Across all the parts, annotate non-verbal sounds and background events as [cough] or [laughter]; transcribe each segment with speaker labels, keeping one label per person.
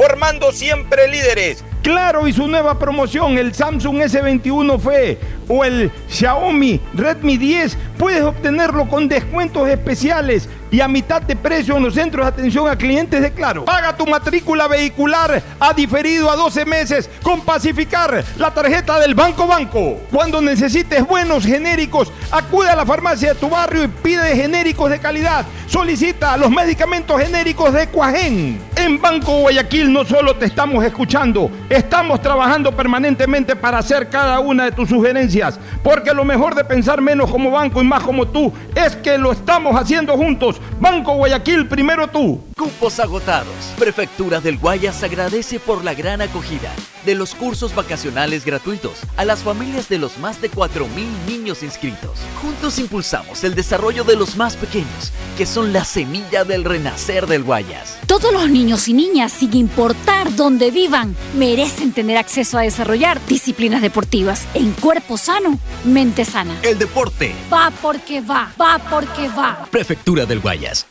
Speaker 1: formando siempre líderes.
Speaker 2: Claro, y su nueva promoción, el Samsung S21 FE o el Xiaomi Redmi 10, puedes obtenerlo con descuentos especiales y a mitad de precio en los centros de atención a clientes de Claro. Paga tu matrícula vehicular a diferido a 12 meses con Pacificar, la tarjeta del Banco Banco. Cuando necesites buenos genéricos, acude a la farmacia de tu barrio y pide genéricos de calidad. Solicita los medicamentos genéricos de Cuajén. En Banco Guayaquil no solo te estamos escuchando, estamos trabajando permanentemente para hacer cada una de tus sugerencias, porque lo mejor de pensar menos como banco y más como tú es que lo estamos haciendo juntos. Banco Guayaquil, primero tú.
Speaker 3: Cupos agotados. Prefectura del Guayas agradece por la gran acogida de los cursos vacacionales gratuitos a las familias de los más de 4.000 niños inscritos. Juntos impulsamos el desarrollo de los más pequeños, que son la semilla del renacer del Guayas.
Speaker 4: Todos los niños y niñas, sin importar dónde vivan, merecen tener acceso a desarrollar disciplinas deportivas en cuerpo sano, mente sana.
Speaker 3: El deporte
Speaker 4: va porque va, va porque va.
Speaker 3: Prefectura del Guayas.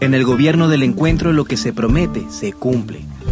Speaker 5: En el gobierno del encuentro lo que se promete se cumple.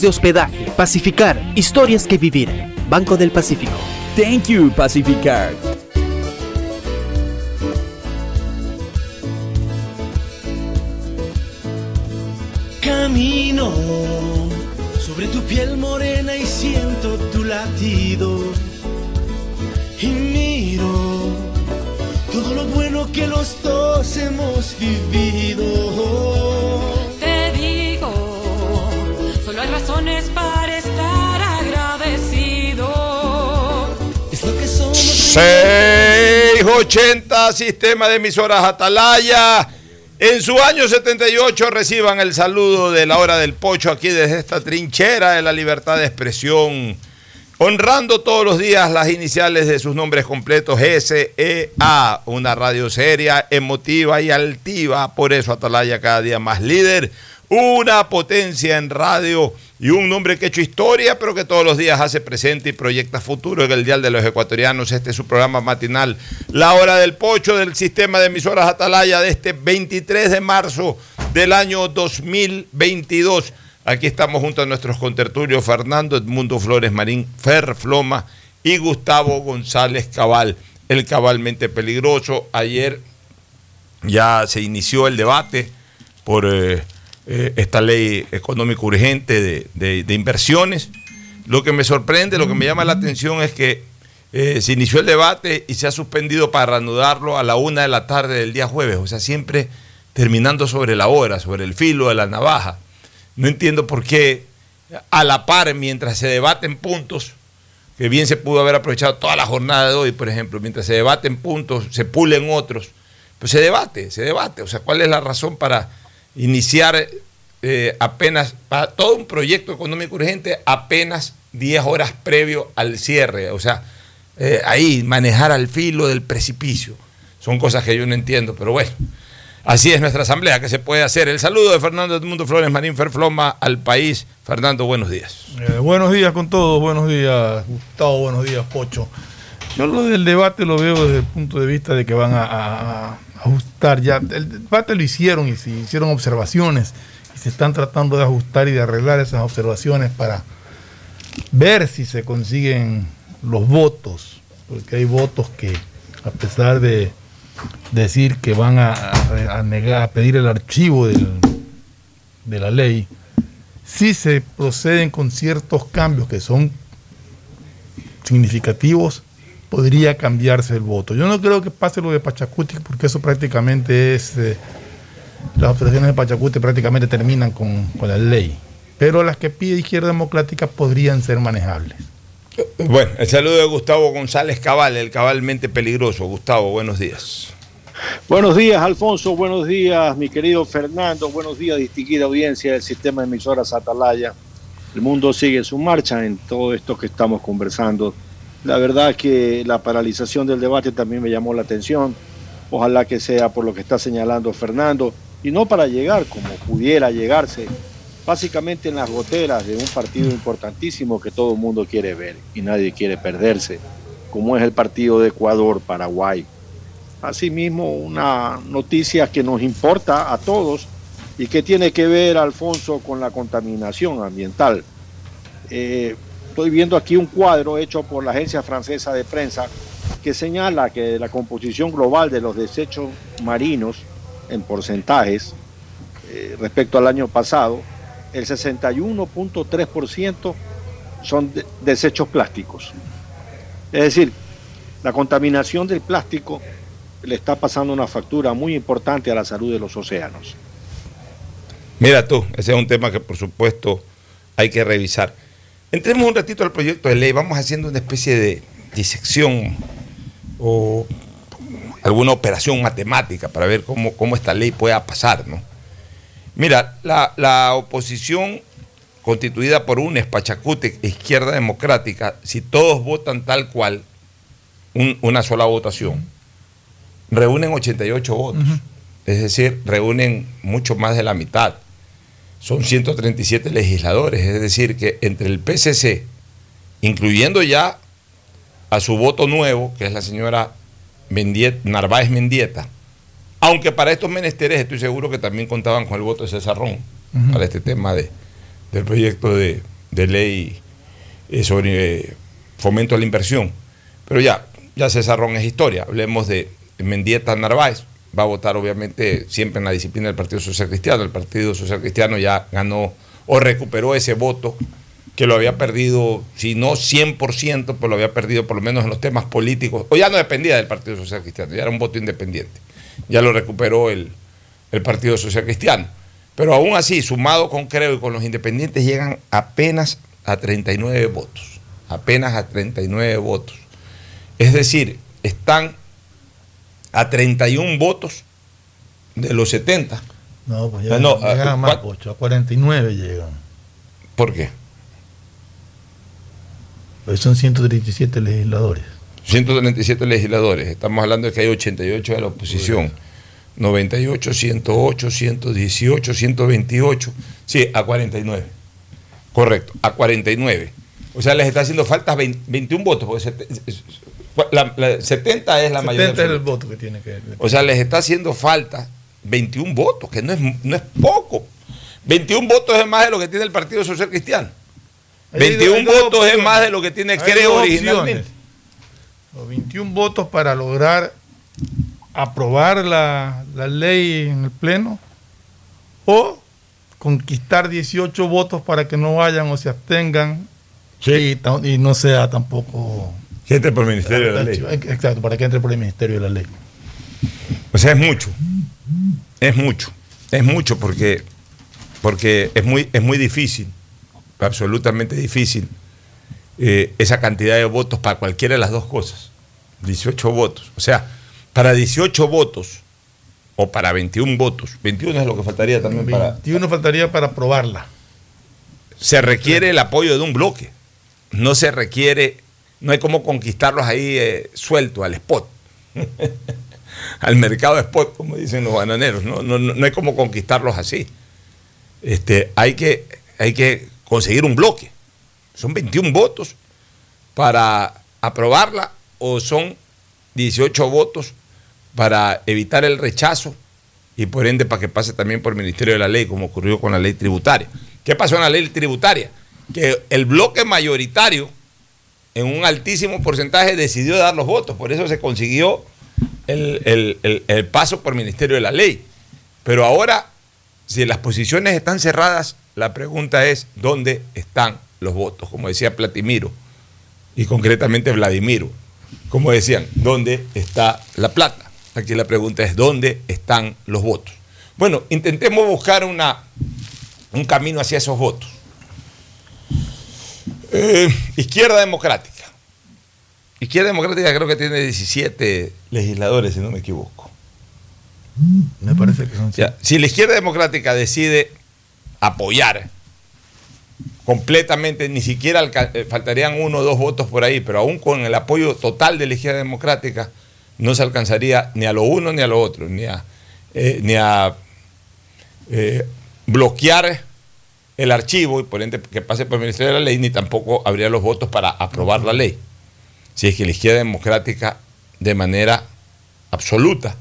Speaker 6: de hospedaje. Pacificar, historias que vivir. Banco del Pacífico.
Speaker 7: Thank you, Pacificar.
Speaker 8: Camino sobre tu piel morena y siento tu latido. Y miro todo lo bueno que los dos hemos vivido.
Speaker 9: Para estar agradecido.
Speaker 8: Es lo que somos.
Speaker 1: 680 Sistema de Emisoras Atalaya. En su año 78 reciban el saludo de la hora del pocho aquí desde esta trinchera de la libertad de expresión, honrando todos los días las iniciales de sus nombres completos SEA, una radio seria, emotiva y altiva, por eso Atalaya cada día más líder, una potencia en radio y un nombre que ha hecho historia, pero que todos los días hace presente y proyecta futuro en el Dial de los Ecuatorianos. Este es su programa matinal, La Hora del Pocho del sistema de emisoras Atalaya de este 23 de marzo del año 2022. Aquí estamos junto a nuestros contertulios Fernando Edmundo Flores Marín, Fer Floma y Gustavo González Cabal, el cabalmente peligroso. Ayer ya se inició el debate por... Eh, eh, esta ley económica urgente de, inversiones. Lo que me sorprende, lo que me llama la atención es que eh, se inició el debate y se ha suspendido para reanudarlo a la una de la tarde del día jueves. O sea, siempre terminando sobre la hora, sobre el filo de la navaja. No entiendo por qué a la par, mientras se debaten puntos, que bien se pudo haber aprovechado toda la jornada de hoy, por ejemplo, mientras se debaten puntos, se pulen otros, pues se debate, se debate. O sea, ¿cuál es la razón para iniciar eh, apenas, para todo un proyecto económico urgente, apenas 10 horas previo al cierre? O sea, eh, ahí manejar al filo del precipicio. Son cosas que yo no entiendo, pero bueno. Así es nuestra asamblea, que se puede hacer. El saludo de Fernando Edmundo Flores Marín Ferfloma al país. Fernando, buenos días.
Speaker 10: Eh, buenos días con todos, buenos días Gustavo, buenos días Pocho. Yo lo del debate lo veo desde el punto de vista de que van a, ajustar ya. El debate lo hicieron y se hicieron observaciones y se están tratando de ajustar y de arreglar esas observaciones para ver si se consiguen los votos, porque hay votos que a pesar de decir que van a, negar, a pedir el archivo de la ley, si se proceden con ciertos cambios que son significativos, podría cambiarse el voto. Yo no creo que pase lo de Pachacuti, porque eso prácticamente es, eh, las observaciones de Pachacuti prácticamente terminan con, con la ley. Pero las que pide Izquierda Democrática podrían ser manejables.
Speaker 1: Bueno, el saludo de Gustavo González Cabal, el cabalmente peligroso. Gustavo, buenos días.
Speaker 11: Buenos días, Alfonso. Buenos días, mi querido Fernando. Buenos días, distinguida audiencia del sistema de emisoras Atalaya. El mundo sigue su marcha en todo esto que estamos conversando. La verdad que la paralización del debate también me llamó la atención. Ojalá que sea por lo que está señalando Fernando y no para llegar como pudiera llegarse, básicamente en las goteras de un partido importantísimo que todo el mundo quiere ver y nadie quiere perderse, como es el partido de Ecuador-Paraguay. Asimismo, una noticia que nos importa a todos y que tiene que ver, Alfonso, con la contaminación ambiental. Eh, estoy viendo aquí un cuadro hecho por la Agencia Francesa de Prensa que señala que la composición global de los desechos marinos en porcentajes eh, respecto al año pasado, el 61.3% son de- desechos plásticos. Es decir, la contaminación del plástico le está pasando una factura muy importante a la salud de los océanos.
Speaker 1: Mira tú, ese es un tema que por supuesto hay que revisar. Entremos un ratito al proyecto de ley, vamos haciendo una especie de disección o alguna operación matemática para ver cómo, cómo esta ley pueda pasar, ¿no? Mira, la, la oposición constituida por UNES, Pachacute, Izquierda Democrática, si todos votan tal cual, un- una sola votación, reúnen 88 votos. Es decir, reúnen mucho más de la mitad. Son 137 legisladores. Es decir, que entre el PCC, incluyendo ya a su voto nuevo, que es la señora Narváez Mendieta, aunque para estos menesteres estoy seguro que también contaban con el voto de César
Speaker 10: Ujú.
Speaker 1: para este tema de, del proyecto de, de ley eh, sobre eh, fomento a la inversión. Pero ya, ya César es historia. Hablemos de Mendieta Narváez. Va a votar obviamente siempre en la disciplina del Partido Social Cristiano. El Partido Social Cristiano ya ganó o recuperó ese voto que lo había perdido, si no 100%, pues lo había perdido por lo menos en los temas políticos. O ya no dependía del Partido Social Cristiano, ya era un voto independiente. Ya lo recuperó el, el Partido Social Cristiano. Pero aún así, sumado con Creo y con los independientes, llegan apenas a 39 votos. Apenas a 39 votos. Es decir, están a 31 votos de los 70.
Speaker 10: No, pues
Speaker 1: Ah,
Speaker 10: llegan,
Speaker 1: no,
Speaker 10: llegan
Speaker 1: ah,
Speaker 10: a más,
Speaker 1: ¿cuál-
Speaker 10: Pocho, a 49 llegan.
Speaker 1: ¿Por qué?
Speaker 10: Pues son 137 legisladores.
Speaker 1: 137 legisladores. Estamos hablando de que hay 88 de la oposición. 98, 108, 118, 128. Sí, a 49. Correcto, a 49. O sea, les está haciendo falta 20 21 votos. Porque la- la- 70 es la
Speaker 10: 70
Speaker 1: mayoría.
Speaker 10: es el voto que tiene que.
Speaker 1: O sea, les está haciendo falta 21 votos, que no es, no es poco. 21 votos es más de lo que tiene el Partido Social Cristiano.
Speaker 10: Ahí hay
Speaker 1: 21
Speaker 10: dos- hay dos
Speaker 1: votos es más de lo que tiene Creo originalmente.
Speaker 10: Los 21 votos para lograr aprobar la, la ley en el Pleno o conquistar 18 votos para que no vayan o se abstengan y, ta- y no sea tampoco...
Speaker 1: Que entre por el Ministerio de la Ley.
Speaker 10: Exacto, para que entre por el Ministerio de la Ley.
Speaker 1: O sea, es mucho. Es mucho. Es mucho porque, porque es, muy, es muy difícil, absolutamente difícil, eh, esa cantidad de votos para cualquiera de las dos cosas. 18 votos. O sea, para 18 votos o para 21 votos, 21 es lo que faltaría también para...
Speaker 10: 21 faltaría para aprobarla.
Speaker 1: Se requiere el apoyo de un bloque. No se requiere, no hay como conquistarlos ahí eh, suelto al spot. [laughs] al mercado spot, como dicen los bananeros. No, no, no hay como conquistarlos así. Este, hay, que, hay que conseguir un bloque. Son 21 votos para aprobarla o son 18 votos para evitar el rechazo y por ende para que pase también por el Ministerio de la Ley, como ocurrió con la ley tributaria. ¿Qué pasó en la ley tributaria? Que el bloque mayoritario, en un altísimo porcentaje, decidió dar los votos. Por eso se consiguió el, el paso por el Ministerio de la Ley. Pero ahora, si las posiciones están cerradas, la pregunta es, ¿dónde están los votos? Como decía Platimiro, y concretamente Vladimiro. Como decían, ¿dónde está la plata? Aquí la pregunta es, ¿dónde están los votos? Bueno, intentemos buscar una, un camino hacia esos votos. Eh, izquierda Democrática. Izquierda Democrática creo que tiene 17 legisladores, si no me equivoco.
Speaker 10: Me parece que son...
Speaker 1: Ya, si la Izquierda Democrática decide apoyar completamente, ni siquiera eh, faltarían uno o dos votos por ahí, pero aún con el apoyo total de la izquierda democrática, no se alcanzaría ni a lo uno ni a lo otro, ni a, eh, ni a eh, bloquear el archivo y por ende que pase por el Ministerio de la Ley, ni tampoco habría los votos para aprobar la ley. Si es que la izquierda democrática de manera absoluta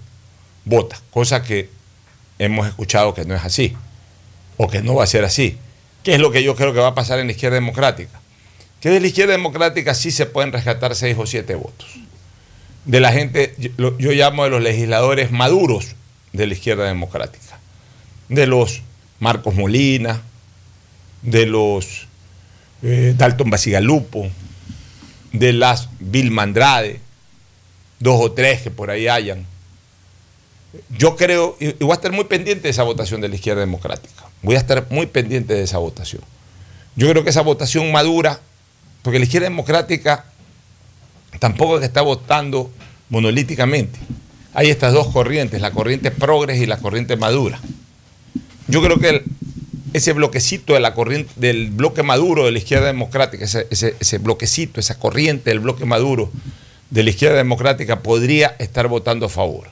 Speaker 1: vota, cosa que hemos escuchado que no es así, o que no va a ser así. ¿Qué es lo que yo creo que va a pasar en la izquierda democrática? Que de la izquierda democrática sí se pueden rescatar seis o siete votos. De la gente, yo, yo llamo de los legisladores maduros de la izquierda democrática. De los Marcos Molina, de los eh, Dalton Basigalupo, de las Vilma Andrade, dos o tres que por ahí hayan. Yo creo, y voy a estar muy pendiente de esa votación de la izquierda democrática. Voy a estar muy pendiente de esa votación. Yo creo que esa votación madura, porque la izquierda democrática tampoco es que está votando monolíticamente. Hay estas dos corrientes, la corriente progres y la corriente madura. Yo creo que el, ese bloquecito de la corriente, del bloque maduro de la izquierda democrática, ese, ese, bloquecito, esa corriente del bloque maduro de la izquierda democrática podría estar votando a favor,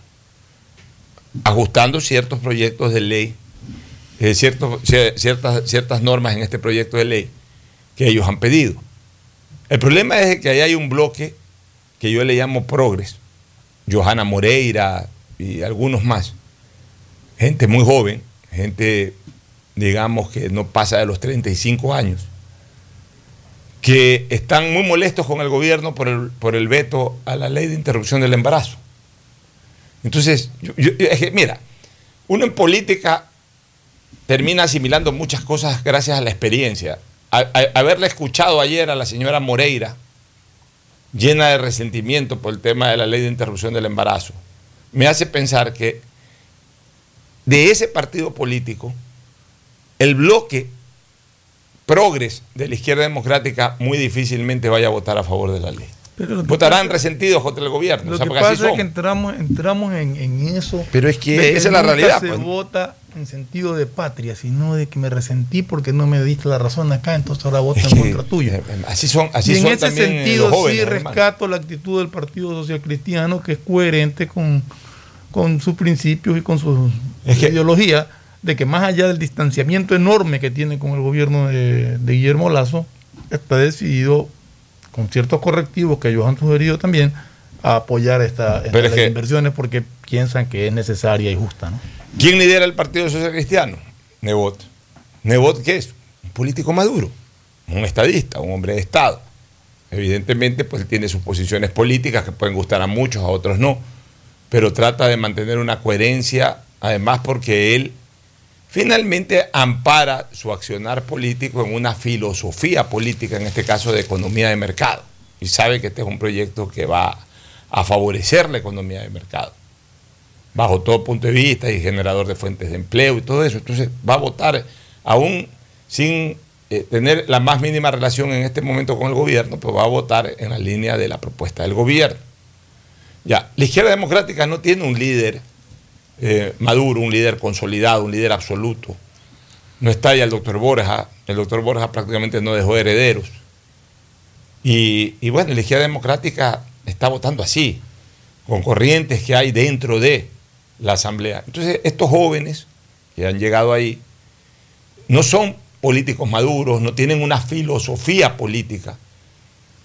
Speaker 1: ajustando ciertos proyectos de ley eh, ciertos, ciertas, ciertas normas en este proyecto de ley que ellos han pedido. El problema es que ahí hay un bloque que yo le llamo progres, Johanna Moreira y algunos más, gente muy joven, gente, digamos, que no pasa de los 35 años, que están muy molestos con el gobierno por el, por el veto a la ley de interrupción del embarazo. Entonces, mira, uno en política termina asimilando muchas cosas gracias a la experiencia. haberle escuchado ayer a la señora Moreira, llena de resentimiento por el tema de la ley de interrupción del embarazo, me hace pensar que de ese partido político, el bloque progres de la izquierda democrática muy difícilmente vaya a votar a favor de la ley. Votarán resentidos contra el gobierno.
Speaker 10: Lo que pasa es que entramos, entramos en, eso.
Speaker 1: Pero es que esa es la realidad.
Speaker 10: Se
Speaker 1: pues.
Speaker 10: vota en sentido de patria, sino de que me resentí porque no me diste la razón acá, entonces ahora voto en contra tuya.
Speaker 1: Eh, así son, así
Speaker 10: y en
Speaker 1: son
Speaker 10: ese
Speaker 1: también
Speaker 10: sentido
Speaker 1: jóvenes,
Speaker 10: sí
Speaker 1: hermano.
Speaker 10: rescato la actitud del Partido Social Cristiano, que es coherente con, con sus principios y con su ideología, de que más allá del distanciamiento enorme que tiene con el gobierno de, de Guillermo Lazo, está decidido con ciertos correctivos que ellos han sugerido también, a apoyar esta, esta
Speaker 1: Pero es
Speaker 10: ley de
Speaker 1: que-
Speaker 10: inversiones porque piensan que es necesaria y justa. ¿no?
Speaker 1: ¿Quién lidera el Partido Social Cristiano? Nebot. ¿Nebot qué es? Un político maduro, un estadista, un hombre de Estado. Evidentemente, pues él tiene sus posiciones políticas que pueden gustar a muchos, a otros no, pero trata de mantener una coherencia, además porque él finalmente ampara su accionar político en una filosofía política, en este caso de economía de mercado. y sabe que este es un proyecto que va a favorecer la economía de mercado, bajo todo punto de vista y generador de fuentes de empleo y todo eso. Entonces va a votar aún sin eh, tener la más mínima relación en este momento con el gobierno, pero va a votar en la línea de la propuesta del gobierno. Ya, la izquierda democrática no tiene un líder eh, maduro, un líder consolidado, un líder absoluto. No está ya el doctor Borja, el doctor Borja prácticamente no dejó herederos. Y, bueno, la izquierda democrática está votando así, con corrientes que hay dentro de la Asamblea. Entonces, estos jóvenes que han llegado ahí no son políticos maduros, no tienen una filosofía política,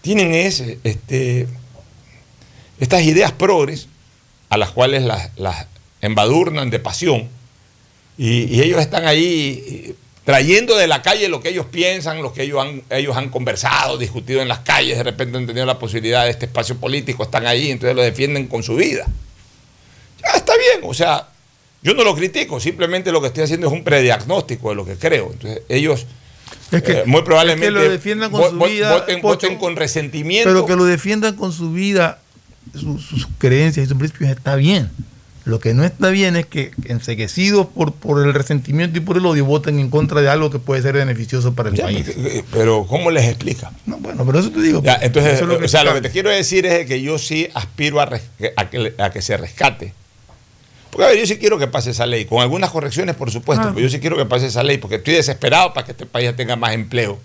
Speaker 1: tienen este, estas ideas progres a las cuales las embadurnan de pasión y, y ellos están ahí trayendo de la calle lo que ellos piensan, lo que ellos han, ellos han conversado, discutido en las calles, de repente han tenido la posibilidad de este espacio político, están ahí, entonces lo defienden con su vida. Ya está bien, o sea, yo no lo critico, simplemente lo que estoy haciendo es un prediagnóstico de lo que creo. Entonces ellos eh, muy probablemente
Speaker 10: que lo defiendan con
Speaker 1: vo-
Speaker 10: su vida,
Speaker 1: voten,
Speaker 10: Pocho,
Speaker 1: voten con resentimiento.
Speaker 10: Pero que lo defiendan con su vida, su- sus creencias y sus principios está bien. Lo que no está bien es que enseguecidos por, por el resentimiento y por el odio voten en contra de algo que puede ser beneficioso para el
Speaker 1: Ya,
Speaker 10: país.
Speaker 1: eh, Pero ¿cómo les explica?
Speaker 10: No, bueno, pero eso te digo.
Speaker 1: Ya, entonces,
Speaker 10: es lo que
Speaker 1: o sea, lo que te quiero decir es que yo sí aspiro a, que, a que se rescate. Porque a ver, yo sí quiero que pase esa ley, con algunas correcciones, por supuesto,
Speaker 10: Ah.
Speaker 1: pero yo sí quiero que pase esa ley, porque estoy desesperado para que este país tenga más empleo.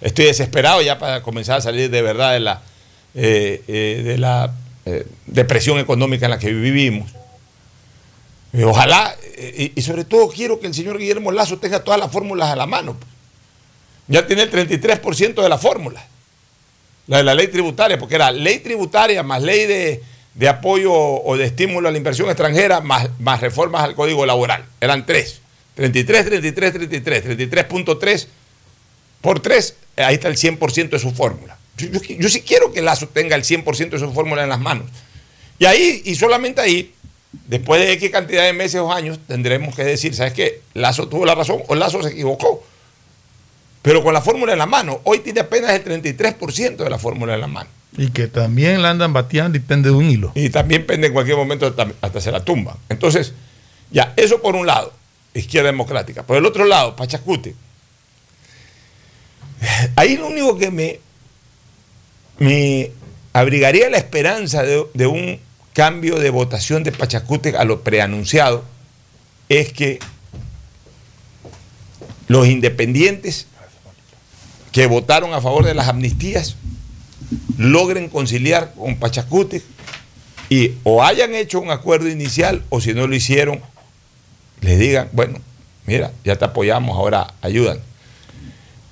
Speaker 1: Estoy desesperado ya para comenzar a salir de verdad de la, eh, eh, de la eh, depresión económica en la que vivimos. Y ojalá, eh, y, sobre todo quiero que el señor Guillermo Lazo tenga todas las fórmulas a la mano. Ya tiene el 33% de la fórmula. La de la ley tributaria, porque era ley tributaria más ley de, de apoyo o de estímulo a la inversión extranjera más, más reformas al código laboral. Eran tres. 33, 33, 33, 33.3 por 3, ahí está el 100% de su fórmula. Yo, yo- yo sí quiero que Lazo tenga el 100% de su fórmula en las manos. Y ahí, y solamente ahí, después de X cantidad de meses o años, tendremos que decir, ¿sabes qué? Lazo tuvo la razón o Lazo se equivocó. Pero con la fórmula en la mano, hoy tiene apenas el 33% de la fórmula en la mano.
Speaker 10: Y que también la andan bateando y pende de un hilo.
Speaker 1: Y también pende en cualquier momento hasta, hasta se la tumban. Entonces, ya, eso por un lado, izquierda democrática. Por el otro lado, Pachacute. Ahí lo único que me, me abrigaría la esperanza de, de un cambio de votación de Pachacute a lo preanunciado es que los independientes que votaron a favor de las amnistías logren conciliar con Pachacute y o hayan hecho un acuerdo inicial o si no lo hicieron, les digan, bueno, mira, ya te apoyamos, ahora ayudan.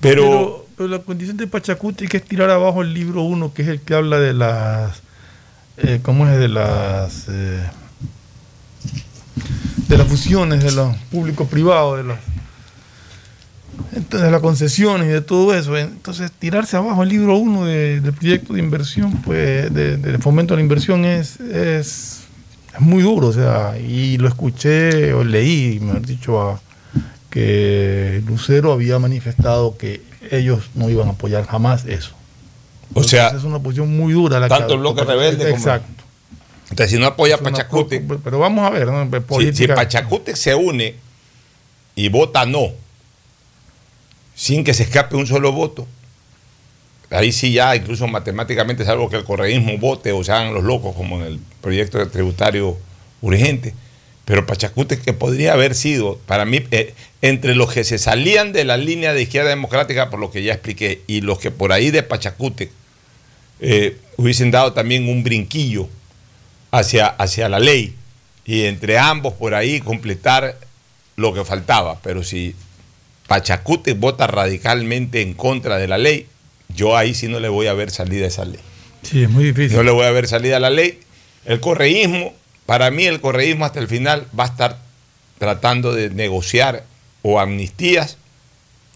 Speaker 1: Pero,
Speaker 10: Pero, la condición de Pachacuti que es tirar abajo el libro 1, que es el que habla de las. Eh, ¿Cómo es? De las. eh, de las fusiones, de los público-privados, de las. de las concesiones y de todo eso. Entonces, tirarse abajo el libro 1 de- del proyecto de inversión, pues, de, de fomento a la inversión es, es, muy duro. O sea, y lo escuché o leí, mejor dicho, a, que Lucero había manifestado que ellos no iban a apoyar jamás eso.
Speaker 1: O sea,
Speaker 10: Entonces, es una posición muy dura la que
Speaker 1: tanto el bloque rebelde como-
Speaker 10: Exacto.
Speaker 1: entonces, si no apoya a Pachacute,
Speaker 10: Pero vamos a ver, ¿no?
Speaker 1: si, si Pachacute se une y vota no, sin que se escape un solo voto, ahí sí ya, incluso matemáticamente, salvo que el correísmo vote o se hagan los locos, como en el proyecto tributario urgente, pero Pachacute que podría haber sido, para mí, eh, entre los que se salían de la línea de izquierda democrática, por lo que ya expliqué, y los que por ahí de Pachacute eh, hubiesen dado también un brinquillo hacia, hacia la ley, y entre ambos por ahí completar lo que faltaba. Pero si Pachacute vota radicalmente en contra de la ley, yo ahí sí no le voy a ver salida a esa ley.
Speaker 10: Sí, es muy difícil.
Speaker 1: No le voy a ver salida a la ley. El correísmo, para mí el correísmo hasta el final va a estar tratando de negociar o amnistías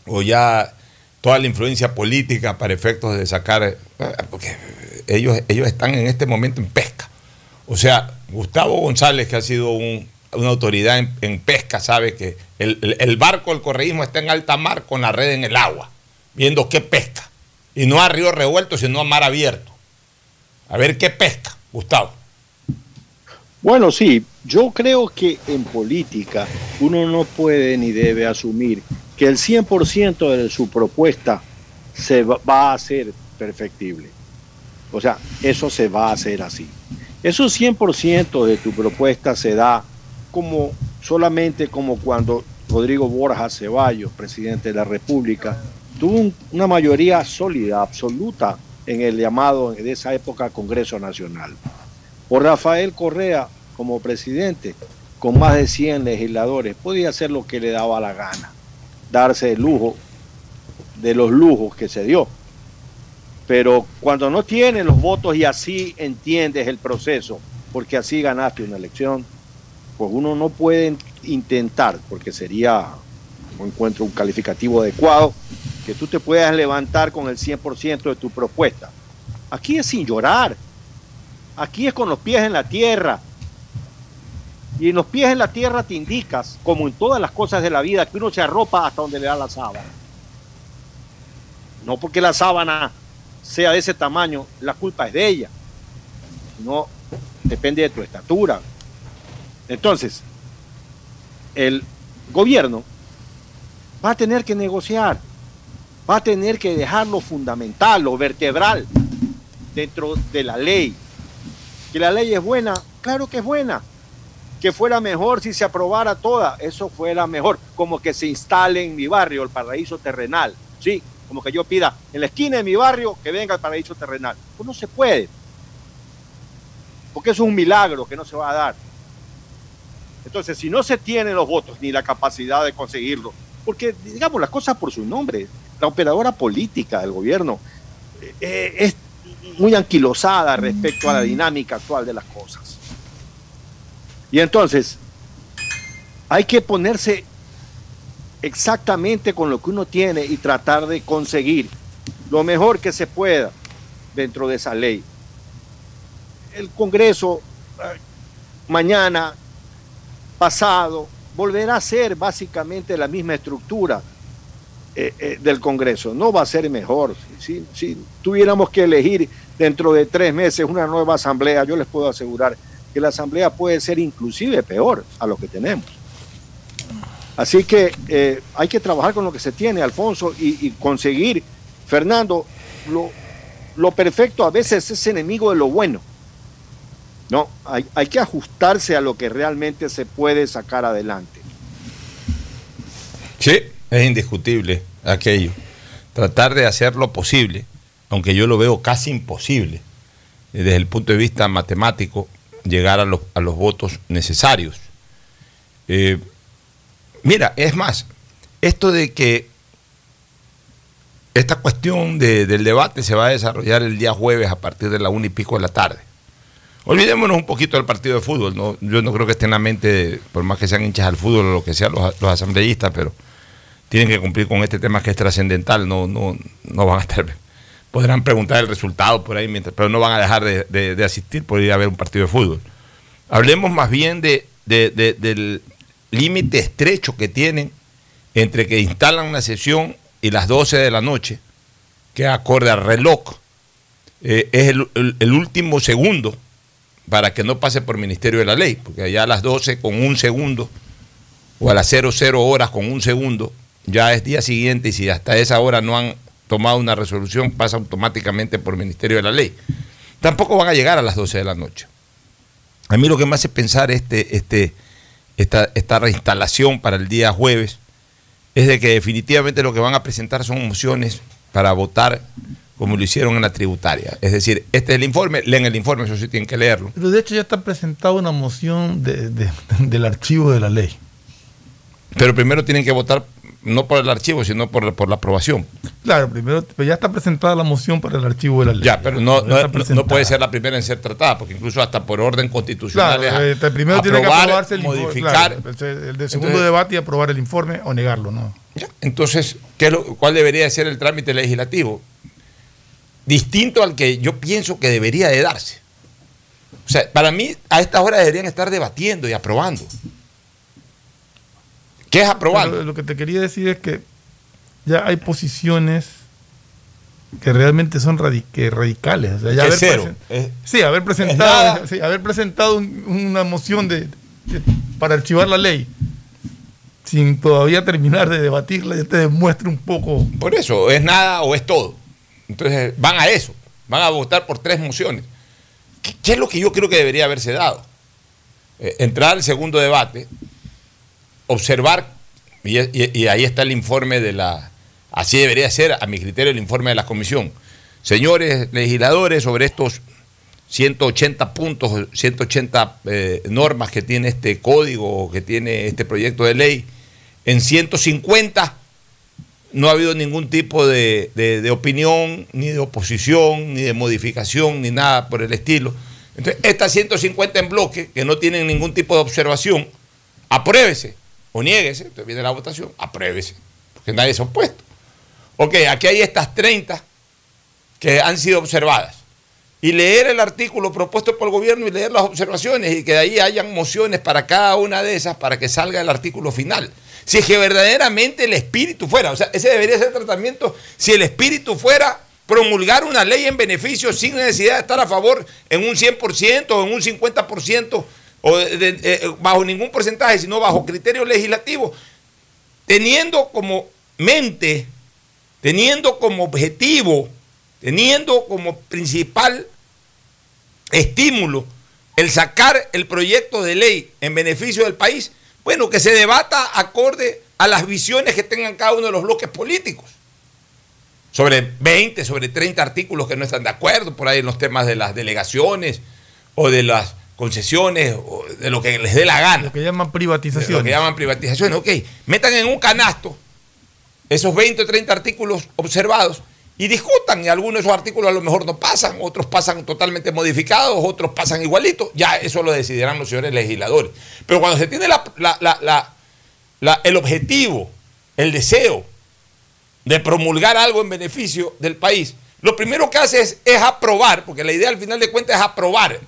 Speaker 1: o ya toda la influencia política para efectos de sacar, eh, porque ellos, ellos están en este momento en pesca. O sea, Gustavo González, que ha sido un- una autoridad en, pesca, sabe que el- el barco del correísmo está en alta mar con la red en el agua, viendo qué pesca. Y no a río revuelto, sino a mar abierto. A ver qué pesca, Gustavo.
Speaker 11: Bueno, sí, yo creo que en política uno no puede ni debe asumir que el 100% de su propuesta se va a hacer perfectible. O sea, eso se va a hacer así. Esos 100% de tu propuesta se da como solamente como cuando Rodrigo Borja Ceballos, presidente de la República, tuvo un- una mayoría sólida, absoluta, en el llamado de esa época Congreso Nacional. O Rafael Correa, como presidente, con más de 100 legisladores, podía hacer lo que le daba la gana, darse el lujo de los lujos que se dio. Pero cuando no tienes los votos y así entiendes el proceso, porque así ganaste una elección, pues uno no puede intentar, porque sería, no encuentro un calificativo adecuado, que tú te puedas levantar con el 100% de tu propuesta. Aquí es sin llorar, aquí es con los pies en la tierra. Y los pies en la tierra te indicas, como en todas las cosas de la vida, que uno se arropa hasta donde le da la sábana. No porque la sábana sea de ese tamaño, la culpa es de ella. No depende de tu estatura. Entonces, el gobierno va a tener que negociar, va a tener que dejar lo fundamental, lo vertebral dentro de la ley. Que la ley es buena, claro que es buena. Que fuera mejor si se aprobara toda, eso fuera mejor. Como que se instale en mi barrio el paraíso terrenal. Sí, como que yo pida en la esquina de mi barrio que venga el paraíso terrenal. Pues no se puede. Porque es un milagro que no se va a dar. Entonces, si no se tienen los votos ni la capacidad de conseguirlo, porque digamos las cosas por su nombre, la operadora política del gobierno eh, es muy anquilosada respecto a la dinámica actual de las cosas. Y entonces, hay que ponerse exactamente con lo que uno tiene y tratar de conseguir lo mejor que se pueda dentro de esa ley. El Congreso eh, mañana, pasado, volverá a ser básicamente la misma estructura eh, eh, del Congreso. No va a ser mejor. Si, si tuviéramos que elegir dentro de tres meses una nueva asamblea, yo les puedo asegurar que la asamblea puede ser inclusive peor a lo que tenemos. Así que eh, hay que trabajar con lo que se tiene, Alfonso, y, y conseguir, Fernando, lo, lo perfecto a veces es enemigo de lo bueno. No, hay, hay que ajustarse a lo que realmente se puede sacar adelante.
Speaker 1: Sí, es indiscutible aquello. Tratar de hacer lo posible, aunque yo lo veo casi imposible, eh, desde el punto de vista matemático, llegar a los, a los votos necesarios. Eh, mira, es más, esto de que esta cuestión de- del debate se va a desarrollar el día jueves a partir de la una y pico de la tarde. Olvidémonos un poquito del partido de fútbol. ¿no? Yo no creo que esté en la mente, por más que sean hinchas al fútbol o lo que sean los, los asambleístas, pero tienen que cumplir con este tema que es trascendental. No, no, no van a estar. Podrán preguntar el resultado por ahí, mientras, pero no van a dejar de, asistir por ir a ver un partido de fútbol. Hablemos más bien de, de- de- del límite estrecho que tienen entre que instalan una sesión y las 12 de la noche, que acorde al reloj, eh, es el último segundo para que no pase por Ministerio de la Ley, porque allá a las 12 con un segundo, o a las 00 horas con un segundo, ya es día siguiente y si hasta esa hora no han tomado una resolución, pasa automáticamente por Ministerio de la Ley. Tampoco van a llegar a las 12 de la noche. A mí lo que me hace pensar este, este, esta, esta reinstalación para el día jueves es de que definitivamente lo que van a presentar son mociones para votar como lo hicieron en la tributaria. Es decir, este es el informe, leen el informe, eso sí tienen que leerlo.
Speaker 10: Pero de hecho ya está presentada una moción de- de- del archivo de la ley.
Speaker 1: Pero primero tienen que votar no por el archivo, sino por, la- por la aprobación.
Speaker 10: Claro, primero pero ya está presentada la moción para el archivo de la ley.
Speaker 1: Ya, pero no,
Speaker 10: Ya
Speaker 1: no, puede ser la primera en ser tratada, porque incluso hasta por orden constitucional
Speaker 10: Claro,
Speaker 1: es
Speaker 10: eh, primero tiene que
Speaker 1: aprobar,
Speaker 10: aprobarse el informe,
Speaker 1: modificar.
Speaker 10: claro, el, de segundo
Speaker 1: Entonces-
Speaker 10: debate y aprobar el informe o negarlo, ¿no?
Speaker 1: Entonces, ¿qué es lo- ¿cuál debería ser el trámite legislativo? Distinto al que yo pienso que debería de darse. O sea, para mí, a esta hora deberían estar debatiendo y aprobando. ¿Qué es aprobar?
Speaker 10: Pero lo que te quería decir es que ya hay posiciones que realmente son radi- que radicales. O sea, ya
Speaker 1: Que
Speaker 10: haber
Speaker 1: cero.
Speaker 10: presen-
Speaker 1: Es-
Speaker 10: sí, haber presentado, sí, haber presentado un- una moción de, de- para archivar la ley sin todavía terminar de debatirla, ya te demuestra un poco.
Speaker 1: Por eso, es nada o es todo. Entonces van a eso, van a votar por tres mociones. ¿Qué, qué es lo que yo creo que debería haberse dado? Eh, entrar al segundo debate, observar, y, ahí está el informe de la, así debería ser a mi criterio el informe de la comisión. Señores legisladores, sobre estos 180 puntos, 180 eh, normas que tiene este código, que tiene este proyecto de ley, en 150 no ha habido ningún tipo de, de- de opinión, ni de oposición, ni de modificación, ni nada por el estilo. Entonces, estas 150 en bloque, que no tienen ningún tipo de observación, apruébese o niéguese, entonces viene la votación, apruébese, porque nadie se ha opuesto. Ok, aquí hay estas 30 que han sido observadas. Y leer el artículo propuesto por el gobierno y leer las observaciones y que de ahí hayan mociones para cada una de esas para que salga el artículo final. Si es que verdaderamente el espíritu fuera, o sea, ese debería ser el tratamiento, si el espíritu fuera promulgar una ley en beneficio sin necesidad de estar a favor en un 100% o en un 50% o eh, bajo ningún porcentaje, sino bajo criterio legislativo, teniendo como mente, teniendo como objetivo, teniendo como principal estímulo el sacar el proyecto de ley en beneficio del país, bueno, que se debata acorde a las visiones que tengan cada uno de los bloques políticos. Sobre 20, sobre 30 artículos que no están de acuerdo, por ahí en los temas de las delegaciones o de las concesiones o de lo que les dé la gana.
Speaker 10: Lo que llaman
Speaker 1: Lo
Speaker 10: privatización.
Speaker 1: que llaman privatizaciones. Ok, metan en un canasto esos 20 o 30 artículos observados y discutan. Y algunos de esos artículos a lo mejor no pasan, otros pasan totalmente modificados, otros pasan igualitos. Ya eso lo decidirán los señores legisladores. Pero cuando se tiene la- la- la- la- la- el objetivo, el deseo de promulgar algo en beneficio del país, lo primero que hace es, es aprobar, porque la idea al final de cuentas es aprobar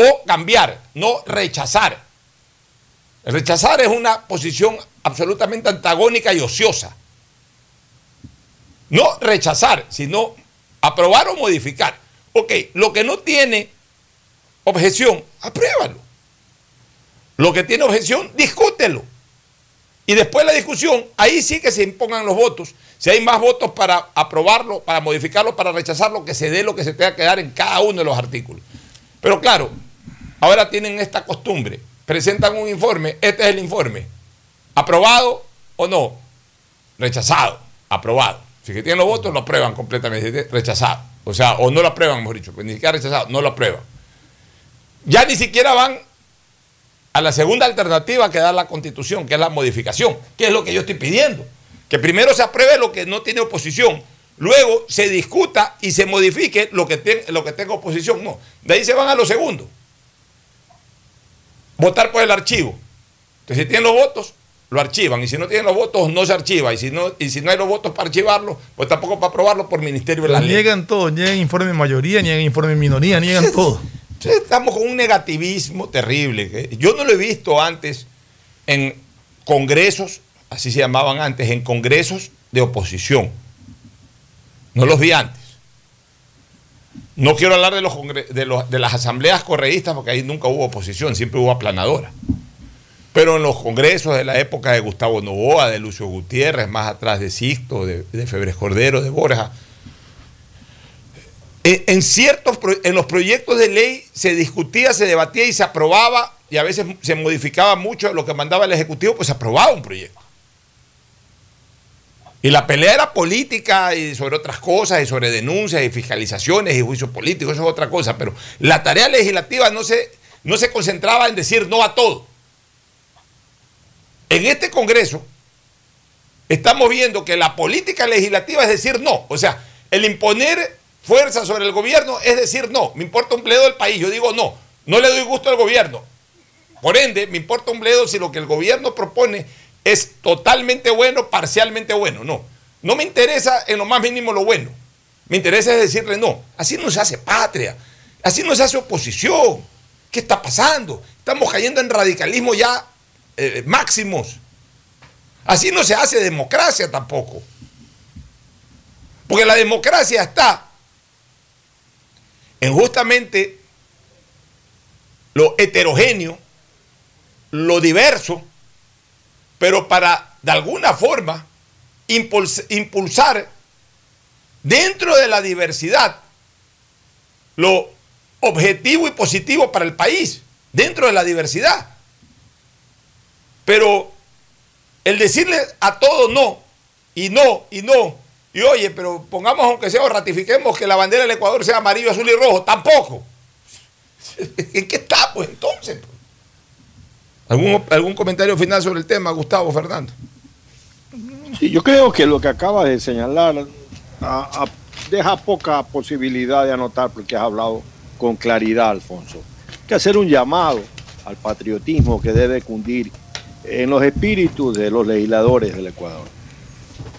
Speaker 1: o cambiar, no rechazar. Rechazar es una posición absolutamente antagónica y ociosa. No rechazar, sino aprobar o modificar. Ok, lo que no tiene objeción, apruébalo. Lo que tiene objeción, discútelo. Y después de la discusión, ahí sí que se impongan los votos. Si hay más votos para aprobarlo, para modificarlo, para rechazarlo, que se dé lo que se tenga que dar en cada uno de los artículos. Pero claro, ahora tienen esta costumbre. Presentan un informe, este es el informe. ¿Aprobado o no? Rechazado, aprobado. Si que tienen los votos, lo aprueban completamente. Rechazado. O sea, o no lo aprueban, mejor dicho, pues ni siquiera rechazado, no lo aprueban. Ya ni siquiera van a la segunda alternativa que da la constitución, que es la modificación, que es lo que yo estoy pidiendo. Que primero se apruebe lo que no tiene oposición, luego se discuta y se modifique lo que, ten- lo que tenga oposición. No, de ahí se van a lo segundo. Votar por el archivo. Entonces, si tienen los votos, lo archivan. Y si no tienen los votos, no se archiva. Y si no, y si no hay los votos para archivarlo, pues tampoco para aprobarlo por Ministerio de la Ley.
Speaker 10: niegan todo, niegan informe mayoría, niegan informe minoría, niegan todo.
Speaker 1: Entonces, estamos con un negativismo terrible. que Yo no lo he visto antes en congresos, así se llamaban antes, en congresos de oposición. No los vi antes. No quiero hablar de, los de, los- de las asambleas correístas porque ahí nunca hubo oposición, siempre hubo aplanadora. Pero en los congresos de la época de Gustavo Novoa, de Lucio Gutiérrez, más atrás de Sixto, de, Febres Cordero, de Borja, en, en ciertos en los proyectos de ley se discutía, se debatía y se aprobaba, y a veces se modificaba mucho lo que mandaba el Ejecutivo, pues se aprobaba un proyecto. Y la pelea era política y sobre otras cosas, y sobre denuncias y fiscalizaciones y juicios políticos, eso es otra cosa, pero la tarea legislativa no se, no se concentraba en decir no a todo. En este Congreso estamos viendo que la política legislativa es decir no, o sea, el imponer fuerza sobre el gobierno es decir no, me importa un bledo del país, yo digo no, no le doy gusto al gobierno. Por ende, me importa un bledo si lo que el gobierno propone es totalmente bueno, parcialmente bueno. No, no me interesa en lo más mínimo lo bueno. Me interesa es decirle no. Así no se hace patria, así no se hace oposición. ¿Qué está pasando? Estamos cayendo en radicalismo ya eh, máximos. Así no se hace democracia tampoco. Porque la democracia está en justamente lo heterogéneo, lo diverso, pero para de alguna forma impulsar dentro de la diversidad lo objetivo y positivo para el país, dentro de la diversidad. Pero el decirle a todos no, y no, y no, y oye, pero pongamos aunque sea o ratifiquemos que la bandera del Ecuador sea amarillo, azul y rojo, tampoco. [laughs] ¿En qué está, pues entonces? ¿Algún, ¿Algún comentario final sobre el tema, Gustavo Fernando?
Speaker 11: Sí, yo creo que lo que acaba de señalar deja poca posibilidad de anotar porque has hablado con claridad, Alfonso. Hay que hacer un llamado al patriotismo que debe cundir en los espíritus de los legisladores del Ecuador.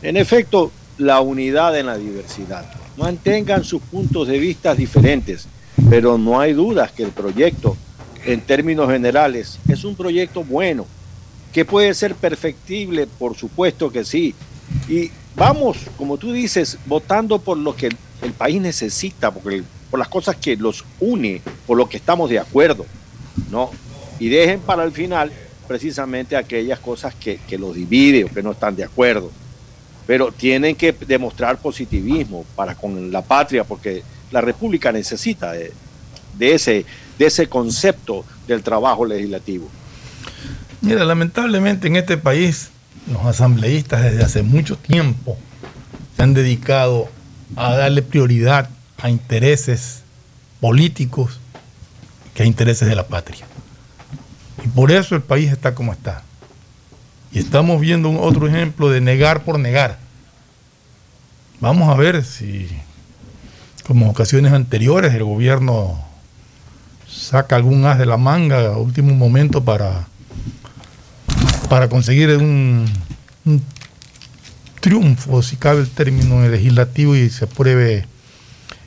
Speaker 11: En efecto, la unidad en la diversidad. Mantengan sus puntos de vista diferentes, pero no hay dudas que el proyecto, en términos generales, es un proyecto bueno, que puede ser perfectible, por supuesto que sí. Y vamos, como tú dices, votando por lo que el, país necesita, por, por las cosas que los une, por lo que estamos de acuerdo, ¿no? Y dejen para el final precisamente aquellas cosas que, que los divide o que no están de acuerdo pero tienen que demostrar positivismo para con la patria, porque la República necesita de, ese, de ese concepto del trabajo legislativo.
Speaker 10: Mira, lamentablemente en este país los asambleístas desde hace mucho tiempo se han dedicado a darle prioridad a intereses políticos que a intereses de la patria. Y por eso el país está como está. Y estamos viendo otro ejemplo de negar por negar. Vamos a ver si, como ocasiones anteriores, el gobierno saca algún as de la manga a último momento para, para conseguir un, triunfo, si cabe el término legislativo, y se apruebe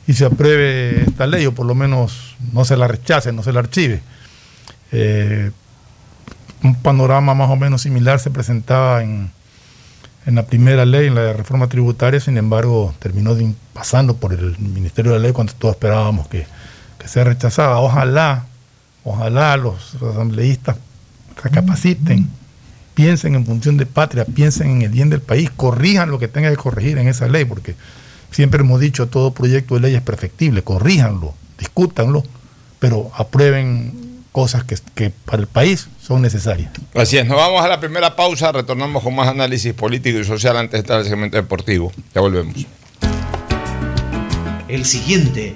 Speaker 10: y se apruebe esta ley, o por lo menos no se la rechace, no se la archive. Eh, un panorama más o menos similar se presentaba en, en la primera ley, en la reforma tributaria, sin embargo, terminó pasando por el Ministerio de la Ley cuando todos esperábamos que, que sea rechazada. Ojalá, ojalá los, asambleístas recapaciten, piensen en función de patria, piensen en el bien del país, corrijan lo que tenga que corregir en esa ley, porque siempre hemos dicho todo proyecto de ley es perfectible, corríjanlo, discútanlo, pero aprueben cosas que, para el país son necesarias.
Speaker 1: Así es, nos vamos a la primera pausa, retornamos con más análisis político y social antes de estar el segmento deportivo. Ya volvemos.
Speaker 12: El siguiente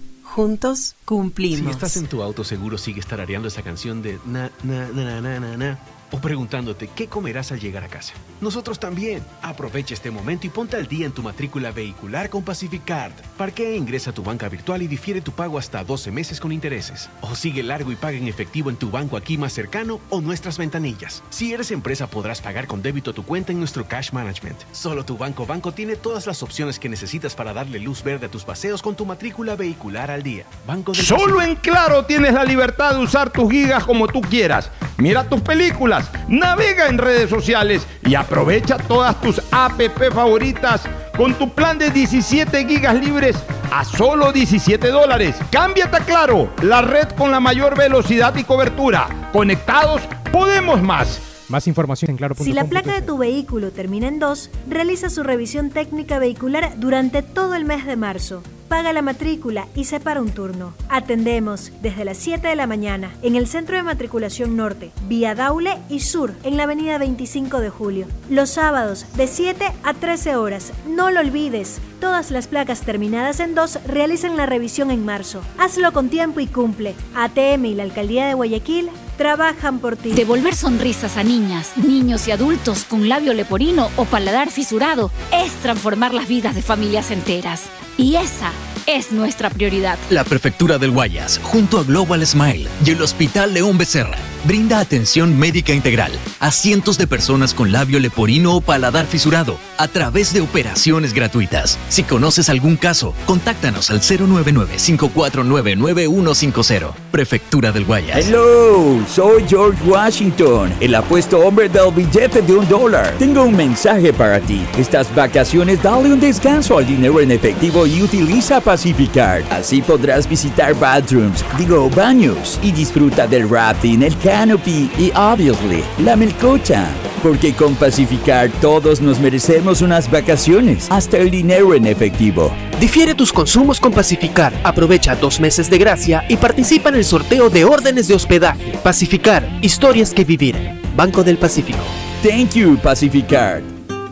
Speaker 13: Juntos cumplimos.
Speaker 14: Si estás en tu auto, seguro sigue tarareando esa canción de na, na, na, na, na, na o preguntándote qué comerás al llegar a casa. Nosotros también. Aprovecha este momento y ponte al día en tu matrícula vehicular con Pacific Card. Parquea e ingresa a tu banca virtual y difiere tu pago hasta 12 meses con intereses. O sigue largo y paga en efectivo en tu banco aquí más cercano o nuestras ventanillas. Si eres empresa podrás pagar con débito tu cuenta en nuestro Cash Management. Solo tu banco banco tiene todas las opciones que necesitas para darle luz verde a tus paseos con tu matrícula vehicular al día. Banco
Speaker 2: Solo en Claro tienes la libertad de usar tus gigas como tú quieras. Mira tus películas navega en redes sociales y aprovecha todas tus app favoritas con tu plan de 17 gigas libres a solo 17 dólares. Cámbiate a Claro, la red con la mayor velocidad y cobertura. Conectados, podemos más.
Speaker 15: Más información en claro.
Speaker 16: Si la placa de tu vehículo termina en 2, realiza su revisión técnica vehicular durante todo el mes de marzo. Paga la matrícula y separa un turno. Atendemos desde las 7 de la mañana en el Centro de Matriculación Norte, vía Daule y Sur, en la avenida 25 de Julio. Los sábados de 7 a 13 horas. No lo olvides. Todas las placas terminadas en 2 realizan la revisión en marzo. Hazlo con tiempo y cumple. ATM y la Alcaldía de Guayaquil trabajan por ti.
Speaker 4: Devolver sonrisas a niñas, niños y adultos con labio leporino o paladar fisurado es transformar las vidas de familias enteras. Y esa es nuestra prioridad.
Speaker 3: La Prefectura del Guayas, junto a Global Smile y el Hospital León Becerra, brinda atención médica integral a cientos de personas con labio leporino o paladar fisurado a través de operaciones gratuitas. Si conoces algún caso, contáctanos al 099-549-9150. Prefectura del Guayas.
Speaker 7: Hello, soy George Washington, el apuesto hombre del billete de un dólar. Tengo un mensaje para ti. Estas vacaciones dale un descanso al dinero en efectivo y utiliza Pacificard. Así podrás visitar bathrooms, digo baños, y disfruta del rafting, el canopy y, obviously, la melcocha. Porque con Pacificard todos nos merecemos unas vacaciones, hasta el dinero en efectivo.
Speaker 17: Difiere tus consumos con Pacificar. Aprovecha dos meses de gracia y participa en el sorteo de órdenes de hospedaje. Pacificar, historias que vivir. Banco del Pacífico.
Speaker 7: Thank you, Pacificard.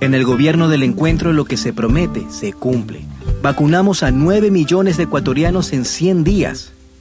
Speaker 5: En el gobierno del encuentro lo que se promete se cumple. Vacunamos a 9 millones de ecuatorianos en 100 días.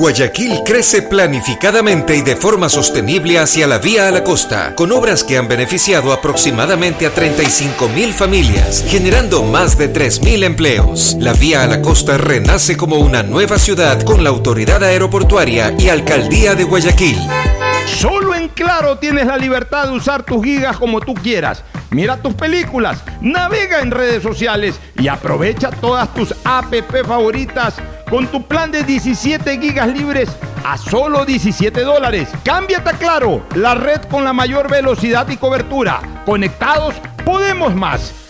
Speaker 18: Guayaquil crece planificadamente y de forma sostenible hacia la vía a la costa, con obras que han beneficiado aproximadamente a 35 mil familias, generando más de 3 mil empleos. La vía a la costa renace como una nueva ciudad con la autoridad aeroportuaria y alcaldía de Guayaquil.
Speaker 2: Solo en Claro tienes la libertad de usar tus gigas como tú quieras. Mira tus películas, navega en redes sociales y aprovecha todas tus app favoritas con tu plan de 17 gigas libres a solo 17 dólares. Cámbiate Claro, la red con la mayor velocidad y cobertura. Conectados, podemos más.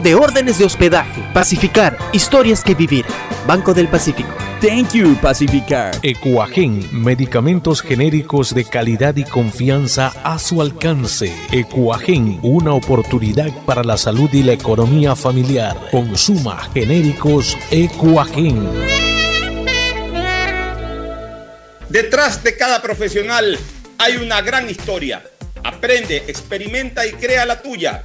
Speaker 17: de órdenes de hospedaje. Pacificar, historias que vivir. Banco del Pacífico.
Speaker 7: Thank you, Pacificar.
Speaker 19: Ecuagen, medicamentos genéricos de calidad y confianza a su alcance. Ecuagen, una oportunidad para la salud y la economía familiar. Consuma genéricos Ecuagen.
Speaker 20: Detrás de cada profesional hay una gran historia. Aprende, experimenta y crea la tuya.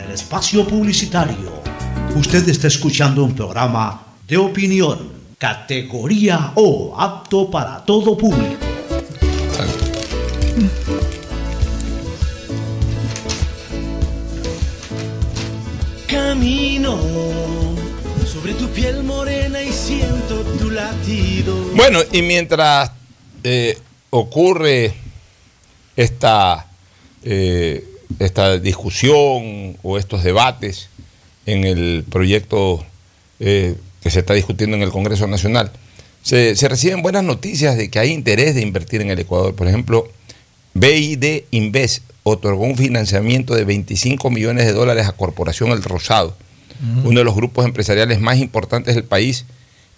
Speaker 12: espacio publicitario. Usted está escuchando un programa de opinión, categoría O, apto para todo público.
Speaker 21: Camino sobre tu piel morena y siento tu latido.
Speaker 1: Bueno, y mientras eh, ocurre esta, eh, esta discusión o estos debates en el proyecto eh, que se está discutiendo en el Congreso Nacional, se, se reciben buenas noticias de que hay interés de invertir en el Ecuador. Por ejemplo, BID Invest otorgó un financiamiento de 25 millones de dólares a Corporación El Rosado, uno de los grupos empresariales más importantes del país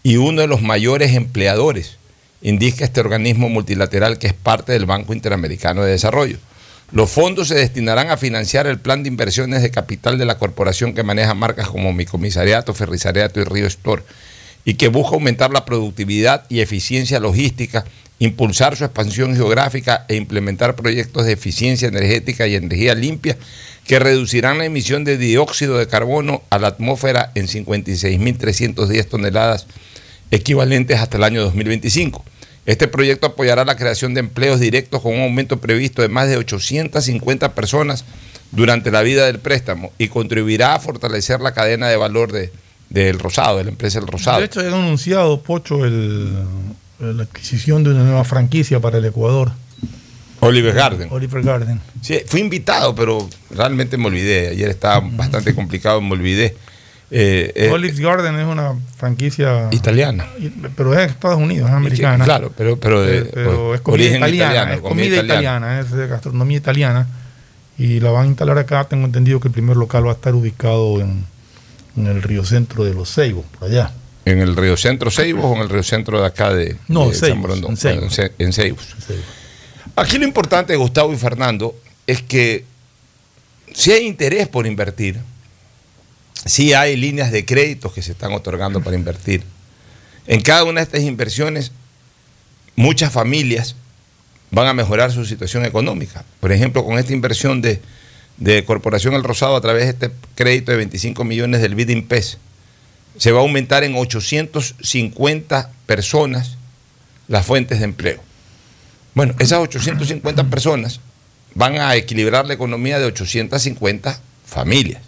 Speaker 1: y uno de los mayores empleadores, indica este organismo multilateral que es parte del Banco Interamericano de Desarrollo. Los fondos se destinarán a financiar el plan de inversiones de capital de la corporación que maneja marcas como Mi Comisariato, Ferrisariato y Río Store y que busca aumentar la productividad y eficiencia logística impulsar su expansión geográfica e implementar proyectos de eficiencia energética y energía limpia que reducirán la emisión de dióxido de carbono a la atmósfera en 56.310 toneladas equivalentes hasta el año 2025. Este proyecto apoyará la creación de empleos directos con un aumento previsto de más de 850 personas durante la vida del préstamo y contribuirá a fortalecer la cadena de valor de, del Rosado, de la empresa El Rosado.
Speaker 10: De hecho, han anunciado, Pocho, el, la adquisición de una nueva franquicia para el Ecuador.
Speaker 1: Oliver Garden.
Speaker 10: Oliver Garden.
Speaker 1: Sí, fui invitado, pero realmente me olvidé. Ayer estaba bastante complicado, me olvidé. Eh, eh,
Speaker 10: Olive Garden es una franquicia
Speaker 1: italiana,
Speaker 10: pero es de Estados Unidos, es americana.
Speaker 1: Claro, pero, pero,
Speaker 10: Eh, pero es comida
Speaker 1: origen
Speaker 10: italiana,
Speaker 1: italiano,
Speaker 10: es
Speaker 1: comida
Speaker 10: comida
Speaker 1: italiana.
Speaker 10: italiana, es de gastronomía italiana y la van a instalar acá. Tengo entendido que el primer local va a estar ubicado en, en el río centro de los Ceibos, por allá.
Speaker 1: ¿En el río centro Ceibos o en el río centro de acá de,
Speaker 10: No,
Speaker 1: de
Speaker 10: Ceibos,
Speaker 1: San Borondón?
Speaker 10: en Ceibos.
Speaker 1: En Ce- en Ceibos. Aquí lo importante, Gustavo y Fernando, es que si hay interés por invertir, si hay líneas de créditos que se están otorgando para invertir. En cada una de estas inversiones, muchas familias van a mejorar su situación económica. Por ejemplo, con esta inversión de, de Corporación El Rosado a través de este crédito de 25 millones del BID PES, se va a aumentar en 850 personas las fuentes de empleo. Bueno, esas 850 personas van a equilibrar la economía de 850 familias.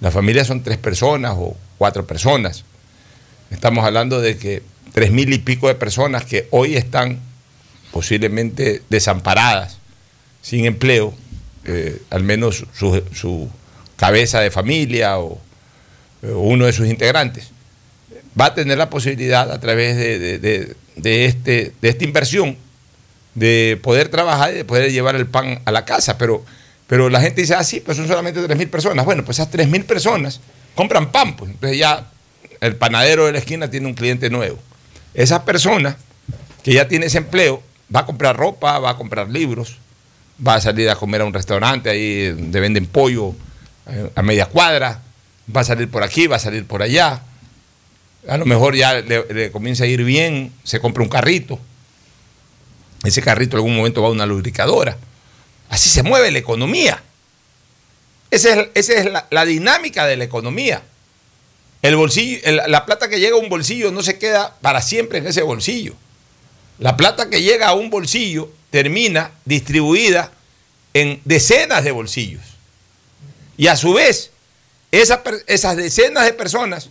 Speaker 1: Las familias son tres personas o cuatro personas. Estamos hablando de que tres mil y pico de personas que hoy están posiblemente desamparadas, sin empleo, eh, al menos su, cabeza de familia o, uno de sus integrantes, va a tener la posibilidad a través de, de, de, de este, de esta inversión de poder trabajar y de poder llevar el pan a la casa. Pero, pero la gente dice, ah, sí, pues son solamente tres mil personas. Bueno, pues esas tres mil personas compran pan, pues entonces ya el panadero de la esquina tiene un cliente nuevo. Esa persona que ya tiene ese empleo va a comprar ropa, va a comprar libros, va a salir a comer a un restaurante ahí donde venden pollo eh, a media cuadra, va a salir por aquí, va a salir por allá. A lo mejor ya le, le comienza a ir bien, se compra un carrito. Ese carrito en algún momento va a una lubricadora. Así se mueve la economía. Esa es, la, dinámica de la economía. El bolsillo, la plata que llega a un bolsillo no se queda para siempre en ese bolsillo. La plata que llega a un bolsillo termina distribuida en decenas de bolsillos. Y a su vez, esa, esas decenas de personas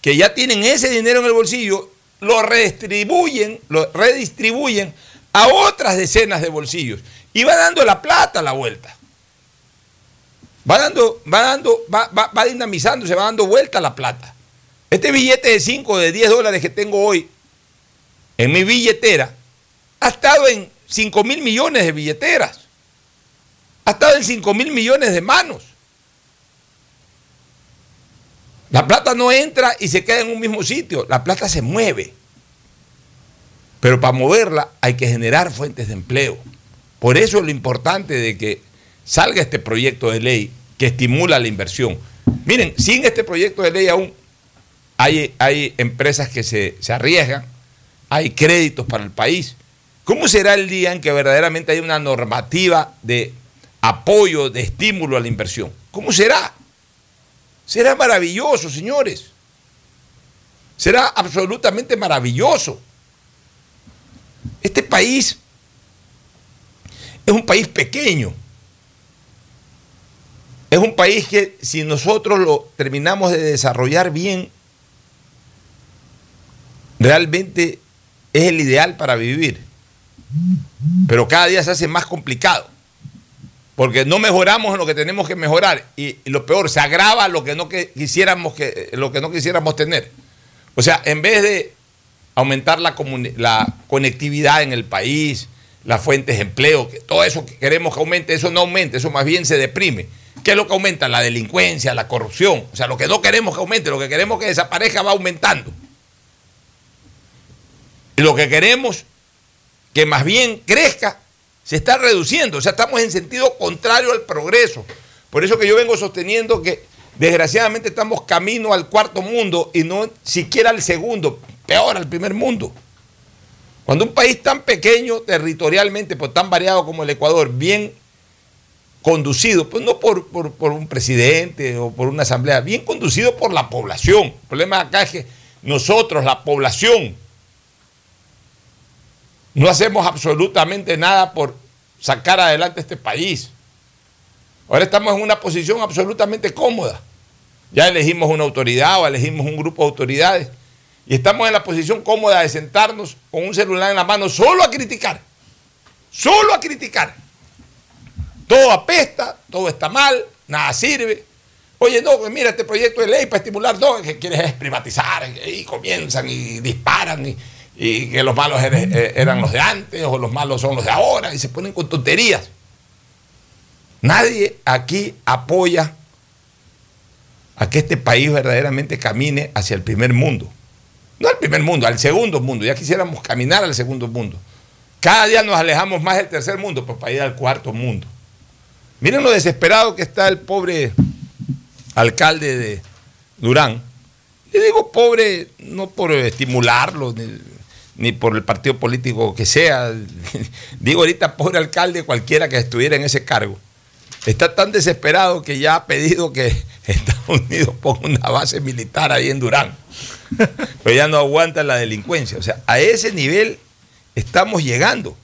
Speaker 1: que ya tienen ese dinero en el bolsillo, lo redistribuyen, lo redistribuyen a otras decenas de bolsillos. Y va dando la plata a la vuelta. Va dando, va dando, va, va, va dinamizando, se va dando vuelta la plata. Este billete de 5, de 10 dólares que tengo hoy en mi billetera, ha estado en 5 mil millones de billeteras. Ha estado en 5 mil millones de manos. La plata no entra y se queda en un mismo sitio. La plata se mueve. Pero para moverla hay que generar fuentes de empleo. Por eso es lo importante de que salga este proyecto de ley que estimula la inversión. Miren, sin este proyecto de ley aún hay, hay empresas que se, se arriesgan, hay créditos para el país. ¿Cómo será el día en que verdaderamente hay una normativa de apoyo, de estímulo a la inversión? ¿Cómo será? Será maravilloso, señores. Será absolutamente maravilloso. Este país es un país pequeño. Es un país que si nosotros lo terminamos de desarrollar bien, realmente es el ideal para vivir. Pero cada día se hace más complicado. Porque no mejoramos en lo que tenemos que mejorar. Y, lo peor, se agrava lo que no que quisiéramos que, lo que no quisiéramos tener. O sea, en vez de aumentar la, la conectividad en el país, las fuentes de empleo, que todo eso que queremos que aumente, eso no aumenta, eso más bien se deprime. ¿Qué es lo que aumenta? La delincuencia, la corrupción. O sea, lo que no queremos que aumente, lo que queremos que desaparezca va aumentando. Y lo que queremos que más bien crezca, se está reduciendo. O sea, estamos en sentido contrario al progreso. Por eso que yo vengo sosteniendo que desgraciadamente estamos camino al cuarto mundo y no siquiera al segundo, peor al primer mundo. Cuando un país tan pequeño territorialmente, pues tan variado como el Ecuador, bien conducido, pues no por, por, un presidente o por una asamblea, bien conducido por la población. El problema acá es que nosotros, la población, no hacemos absolutamente nada por sacar adelante este país. Ahora estamos en una posición absolutamente cómoda. Ya elegimos una autoridad o elegimos un grupo de autoridades y estamos en la posición cómoda de sentarnos con un celular en la mano solo a criticar. Solo a criticar. Todo apesta, todo está mal, nada sirve. Oye, no, pues mira este proyecto de ley para estimular, no, que quieres es privatizar, y comienzan y disparan, y, y que los malos eran los de antes, o los malos son los de ahora, y se ponen con tonterías. Nadie aquí apoya a que este país verdaderamente camine hacia el primer mundo. No al primer mundo, al segundo mundo. Ya quisiéramos caminar al segundo mundo. Cada día nos alejamos más del tercer mundo, pues para ir al cuarto mundo. Miren lo desesperado que está el pobre alcalde de Durán. Le digo pobre no por estimularlo, ni, ni por el partido político que sea. [laughs] digo ahorita pobre alcalde cualquiera que estuviera en ese cargo. Está tan desesperado que ya ha pedido que [laughs] Estados Unidos ponga una base militar ahí en Durán. [laughs] Pero ya no aguanta la delincuencia. O sea, a ese nivel estamos llegando.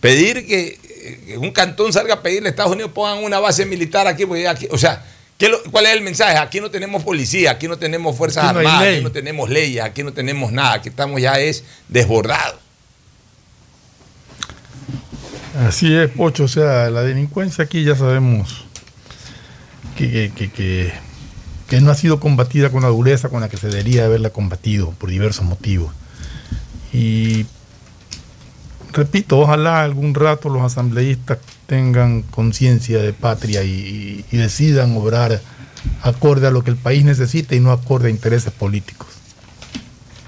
Speaker 1: Pedir que, que un cantón salga a pedirle a Estados Unidos pongan una base militar aquí, porque aquí o sea, ¿qué lo- ¿cuál es el mensaje? Aquí no tenemos policía, aquí no tenemos fuerzas
Speaker 10: Aquí no hay
Speaker 1: armadas,
Speaker 10: ley.
Speaker 1: aquí no tenemos leyes, aquí no tenemos nada, aquí estamos ya es desbordados.
Speaker 10: Así es, Pocho. O sea, la delincuencia aquí ya sabemos que, que- que- que- que no ha sido combatida con la dureza con la que se debería haberla combatido por diversos motivos. Y repito, ojalá algún rato los asambleístas tengan conciencia de patria y, y decidan obrar acorde a lo que el país necesita y no acorde a intereses políticos.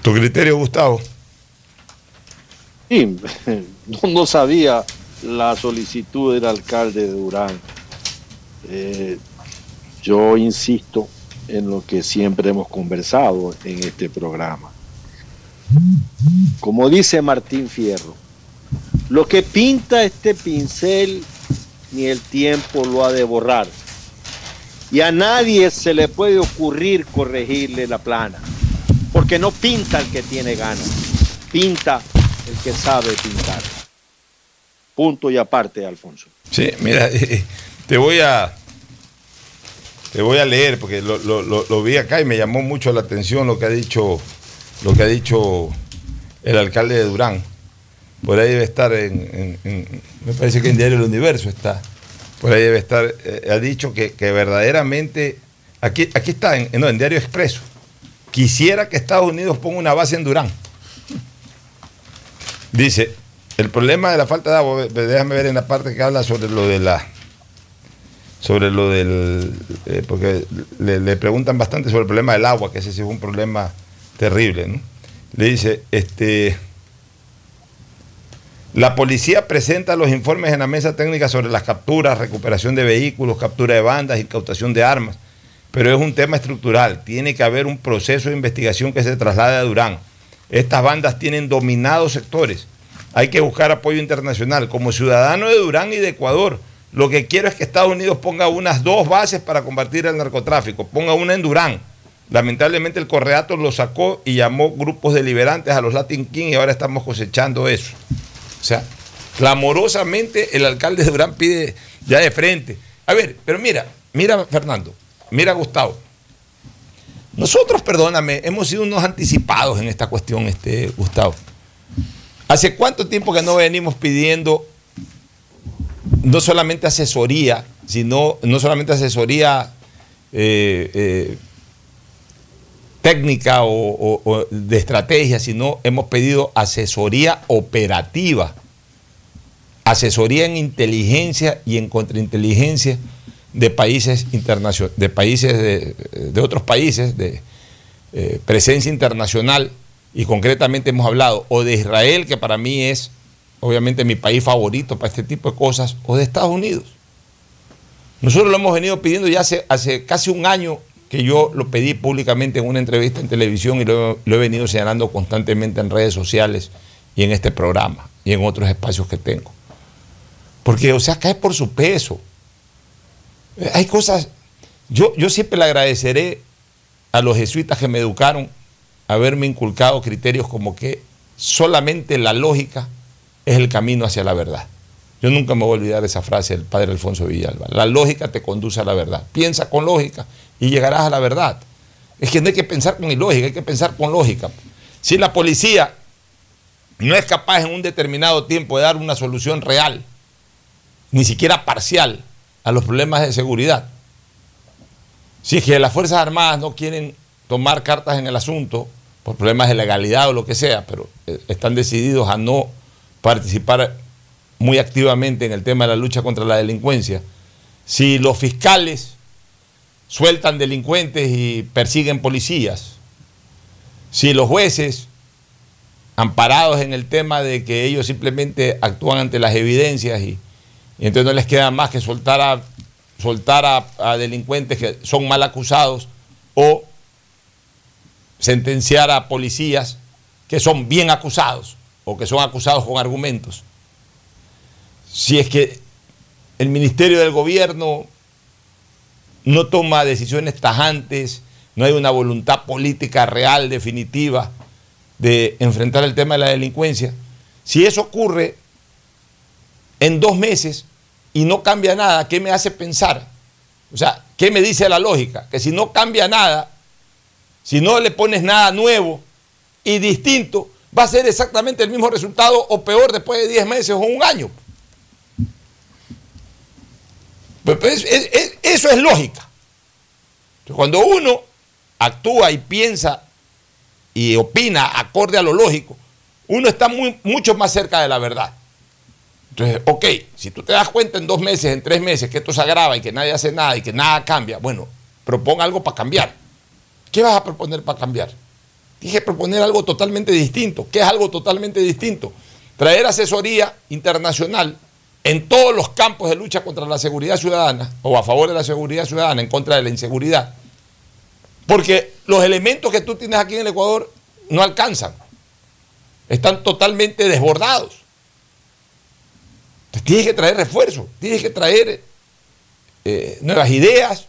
Speaker 1: ¿Tu criterio, Gustavo?
Speaker 22: Sí, [laughs] no, no sabía la solicitud del alcalde de Durán. Eh, yo insisto en lo que siempre hemos conversado en este programa. Como dice Martín Fierro, lo que pinta este pincel ni el tiempo lo ha de borrar. Y a nadie se le puede ocurrir corregirle la plana, porque no pinta el que tiene ganas, pinta el que sabe pintar. Punto y aparte, Alfonso.
Speaker 1: Sí, mira, [laughs] te voy a te voy a leer porque lo, vi acá y me llamó mucho la atención lo que ha dicho lo que ha dicho el alcalde de Durán. Por ahí debe estar en, me parece que en Diario El Universo está. Por ahí debe estar, eh, ha dicho que, verdaderamente, aquí, aquí está, no, en Diario Expreso, quisiera que Estados Unidos ponga una base en Durán. Dice, el problema de la falta de agua, déjame ver en la parte que habla sobre lo de la sobre lo del eh, porque le, preguntan bastante sobre el problema del agua, que ese sí es un problema terrible, ¿no? Le dice, este la policía presenta los informes en la mesa técnica sobre las capturas, recuperación de vehículos, captura de bandas, incautación de armas. Pero es un tema estructural. Tiene que haber un proceso de investigación que se traslade a Durán. Estas bandas tienen dominados sectores. Hay que buscar apoyo internacional. Como ciudadano de Durán y de Ecuador, lo que quiero es que Estados Unidos ponga unas dos bases para combatir el narcotráfico. Ponga una en Durán. Lamentablemente el Correato lo sacó y llamó grupos deliberantes a los Latin King y ahora estamos cosechando eso. O sea, clamorosamente el alcalde de Durán pide ya de frente. A ver, pero mira, mira Fernando, mira Gustavo. Nosotros, perdóname, hemos sido unos anticipados en esta cuestión, este, Gustavo. ¿Hace cuánto tiempo que no venimos pidiendo no solamente asesoría, sino no solamente asesoría eh, eh, técnica o, de estrategia, sino hemos pedido asesoría operativa, asesoría en inteligencia y en contrainteligencia de países de países de, de otros países, de eh, presencia internacional, y concretamente hemos hablado o de Israel, que para mí es obviamente mi país favorito para este tipo de cosas, o de Estados Unidos. Nosotros lo hemos venido pidiendo ya hace, hace casi un año que yo lo pedí públicamente en una entrevista en televisión y lo, he- venido señalando constantemente en redes sociales y en este programa y en otros espacios que tengo. Porque, o sea, cae por su peso. Eh, Hay cosas, yo, yo siempre le agradeceré a los jesuitas que me educaron haberme inculcado criterios como que solamente la lógica es el camino hacia la verdad. Yo nunca me voy a olvidar esa frase del padre Alfonso Villalba. La lógica te conduce a la verdad. Piensa con lógica y llegarás a la verdad. Es que no hay que pensar con ilógica, hay que pensar con lógica. Si la policía no es capaz en un determinado tiempo de dar una solución real, ni siquiera parcial, a los problemas de seguridad, si es que las Fuerzas Armadas no quieren tomar cartas en el asunto por problemas de legalidad o lo que sea, pero eh, están decididos a no participar muy activamente en el tema de la lucha contra la delincuencia, si los fiscales sueltan delincuentes y persiguen policías, si los jueces, amparados en el tema de que ellos simplemente actúan ante las evidencias y, entonces no les queda más que soltar a, soltar a delincuentes que son mal acusados o sentenciar a policías que son bien acusados o que son acusados con argumentos. Si es que el Ministerio del Gobierno no toma decisiones tajantes, no hay una voluntad política real, definitiva, de enfrentar el tema de la delincuencia. Si eso ocurre en dos meses y no cambia nada, ¿qué me hace pensar? O sea, ¿qué me dice la lógica? Que si no cambia nada, si no le pones nada nuevo y distinto, va a ser exactamente el mismo resultado o peor después de 10 meses o un año. Pues, pues, es- es- eso es lógica. Cuando uno actúa y piensa y opina acorde a lo lógico, uno está mucho más cerca de la verdad. Entonces, ok, si tú te das cuenta en dos meses, en tres meses, que esto se agrava y que nadie hace nada y que nada cambia, bueno, proponga algo para cambiar. ¿Qué vas a proponer para cambiar? Dije proponer algo totalmente distinto. ¿Qué es algo totalmente distinto? Traer asesoría internacional en todos los campos de lucha contra la seguridad ciudadana o a favor de la seguridad ciudadana, en contra de la inseguridad. Porque los elementos que tú tienes aquí en el Ecuador no alcanzan. Están totalmente desbordados. Entonces, tienes que traer refuerzo, tienes que traer eh, nuevas ideas,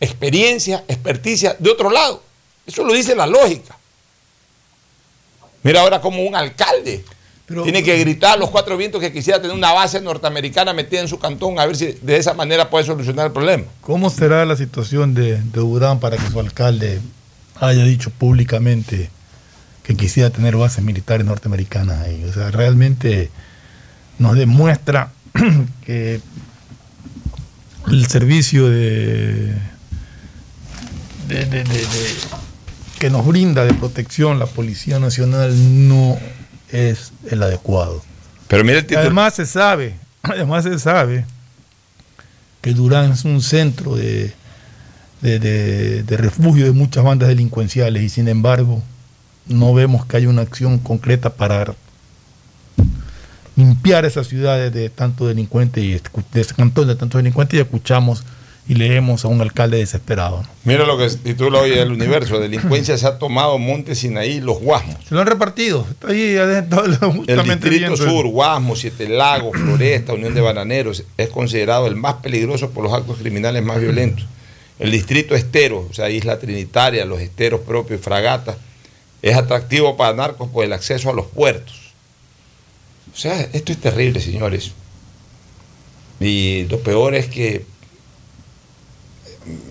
Speaker 1: experiencia, experticia de otro lado. Eso lo dice la lógica. Mira ahora como un alcalde tiene que gritar a los cuatro vientos que quisiera tener una base norteamericana metida en su cantón a ver si de esa manera puede solucionar el problema.
Speaker 10: ¿Cómo será la situación de, de Durán para que su alcalde haya dicho públicamente que quisiera tener bases militares norteamericanas ahí? O sea, realmente nos demuestra [clears throat] que el servicio de- de- de- de- que nos brinda de protección la Policía Nacional no es el adecuado.
Speaker 1: Pero mira el título.
Speaker 10: Además se sabe, [clears throat] además se sabe que Durán es un centro de, de, de- de refugio de muchas bandas delincuenciales y sin embargo no vemos que haya una acción concreta para limpiar esas ciudades de tanto delincuente y escu- de ese cantón de tantos delincuentes y escuchamos y leemos a un alcalde desesperado. ¿no?
Speaker 1: Mira lo que titula hoy el universo. Delincuencia se ha tomado Monte Sinaí, los Guasmos.
Speaker 10: Se lo han repartido. Está ahí adentro,
Speaker 1: El
Speaker 10: justamente
Speaker 1: Distrito Sur, Guasmo, Siete Lagos, Floresta, Unión de Bananeros, es considerado el más peligroso por los actos criminales más violentos. El Distrito Estero, o sea, Isla Trinitaria, los esteros propios y fragatas, es atractivo para narcos por el acceso a los puertos. O sea, esto es terrible, señores. Y lo peor es que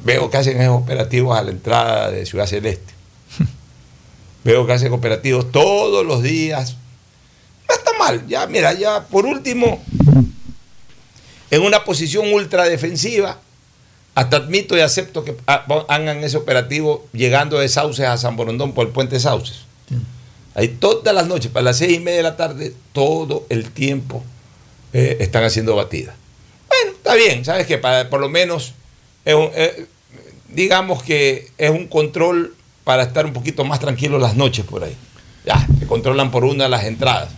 Speaker 1: veo que hacen esos operativos a la entrada de Ciudad Celeste. [laughs] veo que hacen operativos todos los días. No está mal, ya, mira, ya por último, en una posición ultra defensiva, hasta admito y acepto que ha- hagan ese operativo llegando de Sauces a San Borondón por el puente Sauces. Ahí todas las noches, para las seis y media de la tarde, todo el tiempo eh, están haciendo batidas. Bueno, está bien, ¿sabes qué? Para, por lo menos, es un- eh, digamos que es un control para estar un poquito más tranquilos las noches por ahí. Ya, se controlan por una las entradas.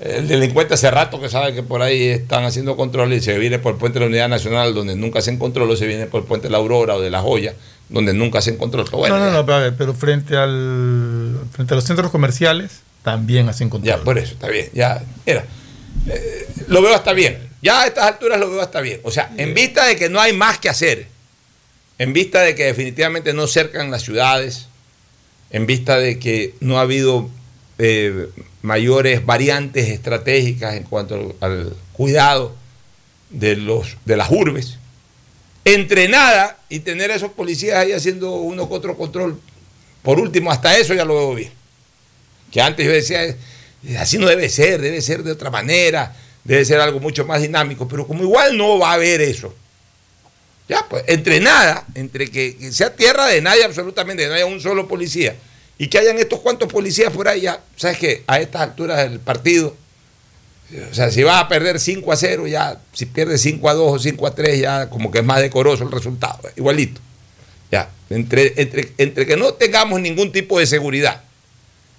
Speaker 1: El delincuente hace rato que sabe que por ahí están haciendo controles y se viene por el puente de la Unidad Nacional, donde nunca se control, o se viene por el puente de la Aurora o de la Joya, donde nunca se control. Pero bueno,
Speaker 10: no, no, no, pero, a ver, pero frente, al, frente a los centros comerciales también hacen control.
Speaker 1: Ya, por eso, está bien. Ya, mira, eh, lo veo hasta bien. Ya a estas alturas lo veo hasta bien. O sea, en vista de que no hay más que hacer, en vista de que definitivamente no cercan las ciudades, en vista de que no ha habido eh, mayores variantes estratégicas en cuanto al, cuidado de, los, de las urbes, entrenada y tener a esos policías ahí haciendo uno que otro control, por último, hasta eso ya lo veo bien. Que antes yo decía, "Eh, así no debe ser, debe ser de otra manera, debe ser algo mucho más dinámico, pero como igual no va a haber eso. Ya, pues, entre nada, entre que, que sea tierra de nadie absolutamente, que no haya un solo policía, y que hayan estos cuantos policías por ahí, ya, ¿sabes qué? A estas alturas del partido, o sea, si vas a perder 5 a 0, ya, si pierdes 5 a 2 o 5 a 3, ya como que es más decoroso el resultado, igualito. Ya, entre, entre, entre que no tengamos ningún tipo de seguridad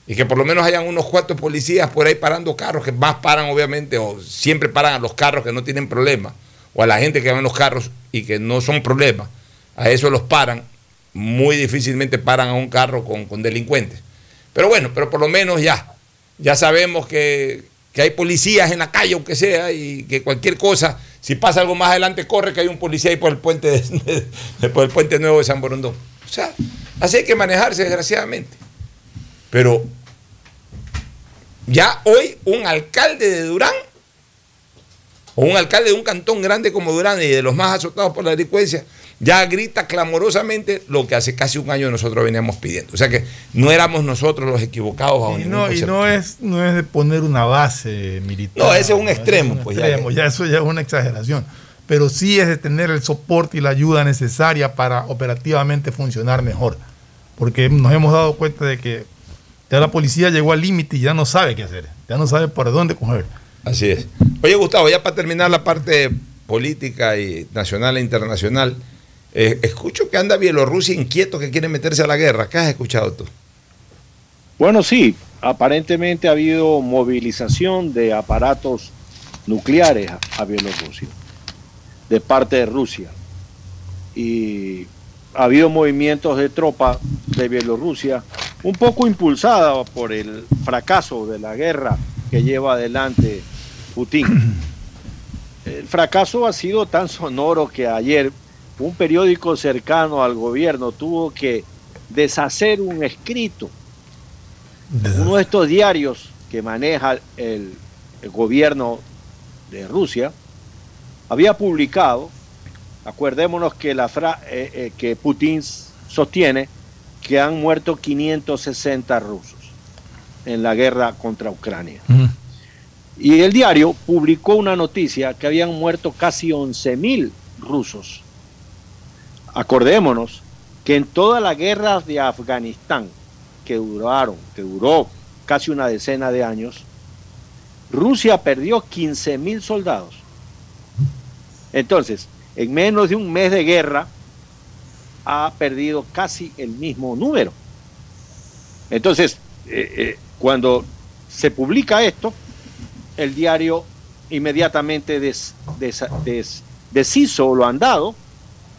Speaker 1: y que por lo menos hayan unos cuantos policías por ahí parando carros, que más paran obviamente, o siempre paran a los carros que no tienen problema, o a la gente que va en los carros y que no son problemas, a eso los paran, muy difícilmente paran a un carro con, con delincuentes. Pero bueno, pero por lo menos ya, ya sabemos que, que hay policías en la calle, aunque sea, y que cualquier cosa, si pasa algo más adelante, corre que hay un policía ahí por el puente, [laughs] por el puente nuevo de San Borondón. O sea, así hay que manejarse, desgraciadamente. Pero ya hoy un alcalde de Durán, o un alcalde de un cantón grande como Durán y de los más azotados por la delincuencia, ya grita clamorosamente lo que hace casi un año nosotros veníamos pidiendo. O sea que no éramos nosotros los equivocados bajo
Speaker 10: Y no, y no es, no es de poner una base militar.
Speaker 1: No, ese es un extremo,
Speaker 10: Ese es un
Speaker 1: pues, ya
Speaker 10: extremo,
Speaker 1: que-
Speaker 10: ya eso ya es una exageración. Pero sí es de tener el soporte y la ayuda necesaria para operativamente funcionar mejor. Porque nos hemos dado cuenta de que ya la policía llegó al límite y ya no sabe qué hacer. Ya no sabe por dónde coger.
Speaker 1: Así es. Oye, Gustavo, ya para terminar la parte política y nacional e internacional, eh, escucho que anda Bielorrusia inquieto que quiere meterse a la guerra. ¿Qué has escuchado tú?
Speaker 11: Bueno, sí, aparentemente ha habido movilización de aparatos nucleares a, a Bielorrusia, de parte de Rusia. Y ha habido movimientos de tropas de Bielorrusia, un poco impulsada por el fracaso de la guerra que lleva adelante Putin. [clears throat] El fracaso ha sido tan sonoro que ayer un periódico cercano al gobierno tuvo que deshacer un escrito uno de estos diarios que maneja el, el gobierno de Rusia había publicado, acuerdémonos que, la fra- eh, eh, que Putin sostiene que han muerto 560 rusos en la guerra contra Ucrania. Y el diario publicó una noticia que habían muerto casi 11.000 rusos. Acordémonos que en toda la guerra de Afganistán, que duraron, que duró casi una decena de años, Rusia perdió 15.000 soldados. Entonces, en menos de un mes de guerra, ha perdido casi el mismo número. Entonces, eh, eh, cuando se publica esto, el diario inmediatamente des- des- des- deshizo lo andado,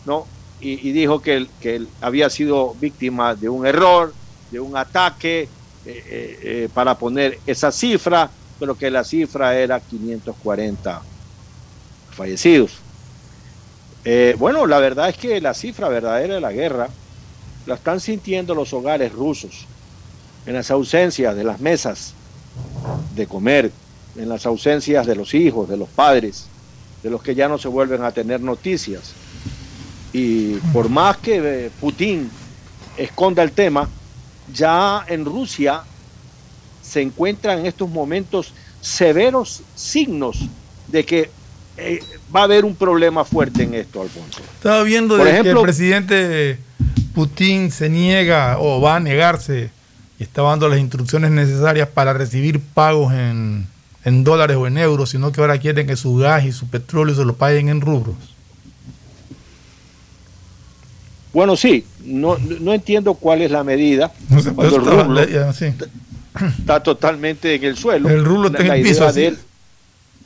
Speaker 11: ¿no? Y, dijo que, que había sido víctima de un error, de un ataque, eh, para poner esa cifra, pero que la cifra era 540 fallecidos. Eh, bueno, la verdad es que la cifra verdadera de la guerra la están sintiendo los hogares rusos, en las ausencias de las mesas de comer, en las ausencias de los hijos, de los padres, de los que ya no se vuelven a tener noticias. Y por más que eh, Putin esconda el tema, ya en Rusia se encuentran en estos momentos severos signos de que eh, va a haber un problema fuerte en esto, Alfonso.
Speaker 10: Estaba viendo
Speaker 11: Por
Speaker 10: de que
Speaker 11: ejemplo-
Speaker 10: el presidente Putin se niega o va a negarse y está dando las instrucciones necesarias para recibir pagos en, en dólares o en euros, sino que ahora quieren que su gas y su petróleo se lo paguen en rubros.
Speaker 11: Bueno, sí, no, no entiendo cuál es la medida.
Speaker 10: No sé,
Speaker 11: cuando el rublo
Speaker 10: sí.
Speaker 11: está totalmente en el suelo.
Speaker 10: El rublo está en el piso, así.
Speaker 11: de él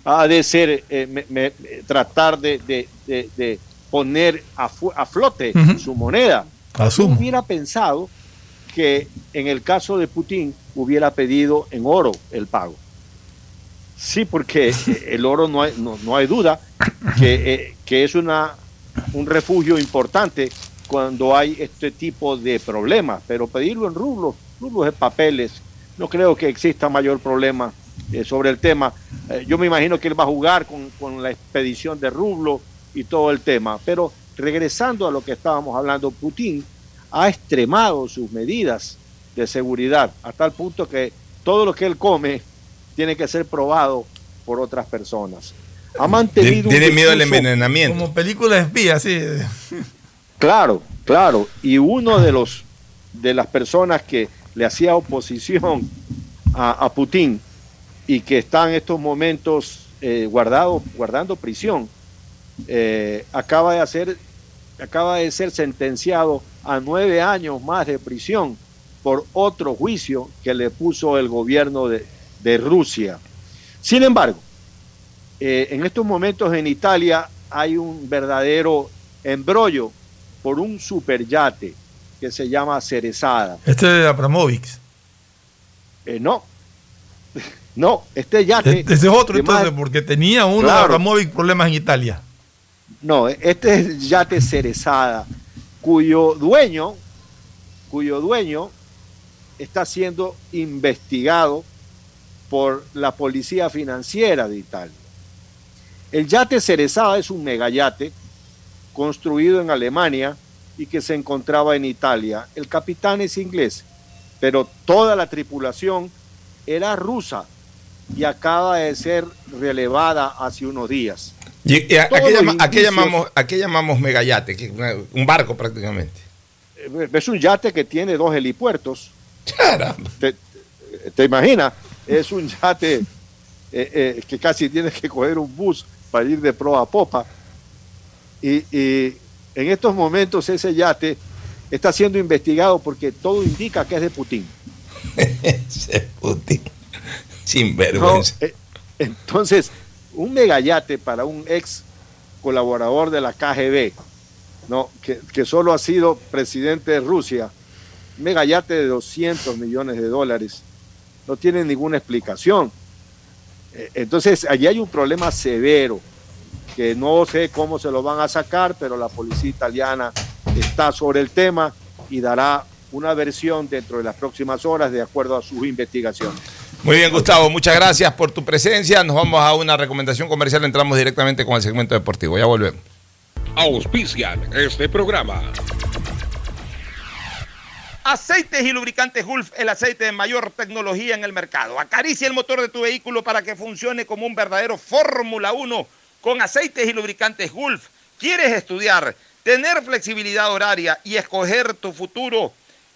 Speaker 11: ha de ser eh, me- me- tratar de, de- de- de poner a, a flote su moneda.
Speaker 10: Asumo.
Speaker 11: Hubiera pensado que en el caso de Putin hubiera pedido en oro el pago. Sí, porque [laughs] el oro no hay, no, no hay duda que, eh, que es una, un refugio importante cuando hay este tipo de problemas, pero pedirlo en rublos, rublos de papeles, no creo que exista mayor problema eh, sobre el tema. Eh, yo me imagino que él va a jugar con, con la expedición de rublo y todo el tema, pero regresando a lo que estábamos hablando, Putin ha extremado sus medidas de seguridad a tal punto que todo lo que él come tiene que ser probado por otras personas. Ha mantenido un
Speaker 1: Tiene miedo al envenenamiento.
Speaker 10: Como película de espía, sí.
Speaker 11: Claro, claro. Y uno de los de las personas que le hacía oposición a, a Putin y que está en estos momentos eh, guardado, guardando prisión, eh, acaba de hacer, acaba de ser sentenciado a nueve años más de prisión por otro juicio que le puso el gobierno de, de Rusia. Sin embargo, eh, en estos momentos en Italia hay un verdadero embrollo por un superyate que se llama Cerezada.
Speaker 10: Este de Abramovich.
Speaker 11: Eh, no, No, este yate.
Speaker 10: Ese es otro,
Speaker 11: más-
Speaker 10: entonces, porque tenía uno
Speaker 11: Claro.
Speaker 10: Abramovic problemas en Italia.
Speaker 11: No, este es yate Cerezada, cuyo dueño, cuyo dueño está siendo investigado por la policía financiera de Italia. El yate Cerezada es un megayate construido en Alemania y que se encontraba en Italia. El capitán es inglés, pero toda la tripulación era rusa y acaba de ser relevada hace unos días.
Speaker 1: Y- y a, a
Speaker 11: Todos
Speaker 1: qué
Speaker 11: los
Speaker 1: llama- a qué
Speaker 11: indicios-
Speaker 1: llamamos, a qué llamamos megayate? Que una- Un barco prácticamente.
Speaker 11: Eh, Es un yate que tiene dos helipuertos. ¿Te, te imaginas? Es un yate eh, eh, que casi tienes que coger un bus para ir de proa a popa. Y, y en estos momentos ese yate está siendo investigado porque todo indica que es de Putin. [laughs]
Speaker 1: Ese Putin. Sin
Speaker 11: ¿no?
Speaker 1: vergüenza.
Speaker 11: Eh, Entonces, un megayate para un ex colaborador de la KGB, ¿no? que, que solo ha sido presidente de Rusia, un megayate de 200 millones de dólares, no tiene ninguna explicación. Eh, Entonces, allí hay un problema severo, que no sé cómo se lo van a sacar, pero la policía italiana está sobre el tema y dará una versión dentro de las próximas horas de acuerdo a sus investigaciones.
Speaker 1: Muy bien, Gustavo, muchas gracias por tu presencia. Nos vamos a una recomendación comercial. Entramos directamente con el segmento deportivo. Ya volvemos.
Speaker 23: Auspician este programa.
Speaker 20: Aceites y lubricantes Gulf, el aceite de mayor tecnología en el mercado. Acaricia el motor de tu vehículo para que funcione como un verdadero Fórmula 1 con aceites y lubricantes Gulf. ¿Quieres estudiar, tener flexibilidad horaria y escoger tu futuro?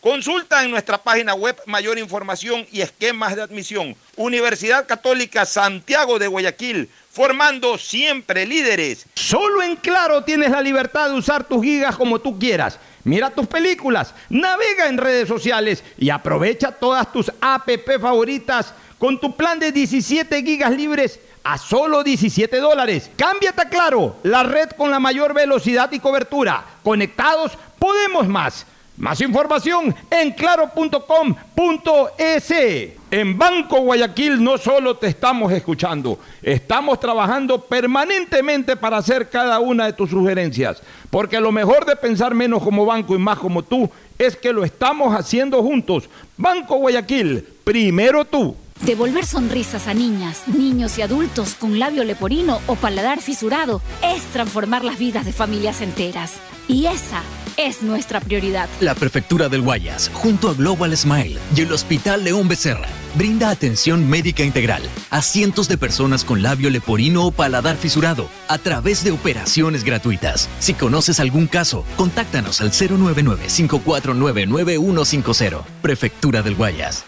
Speaker 20: Consulta en nuestra página web mayor información y esquemas de admisión. Universidad Católica Santiago de Guayaquil, formando siempre líderes.
Speaker 11: Solo en Claro tienes la libertad de usar tus gigas como tú quieras. Mira tus películas, navega en redes sociales y aprovecha todas tus app favoritas con tu plan de 17 gigas libres a solo 17 dólares. Cámbiate a Claro, la red con la mayor velocidad y cobertura. Conectados, podemos más. Más información en claro.com.es. En Banco Guayaquil no solo te estamos escuchando, estamos trabajando permanentemente para hacer cada una de tus sugerencias. Porque lo mejor de pensar menos como banco y más como tú es que lo estamos haciendo juntos. Banco Guayaquil, primero tú.
Speaker 4: Devolver sonrisas a niñas, niños y adultos con labio leporino o paladar fisurado es transformar las vidas de familias enteras. Y esa es nuestra prioridad.
Speaker 3: La Prefectura del Guayas, junto a Global Smile y el Hospital León Becerra, brinda atención médica integral a cientos de personas con labio leporino o paladar fisurado a través de operaciones gratuitas. Si conoces algún caso, contáctanos al 099-549-9150. Prefectura del Guayas.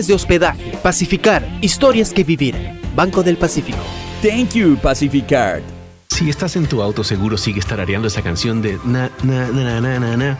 Speaker 17: de hospedaje. Pacificar, historias que vivir. Banco del Pacífico.
Speaker 7: Thank you, Pacificard.
Speaker 24: Si estás en tu auto, seguro sigues tarareando esa canción de na, na, na, na, na, na,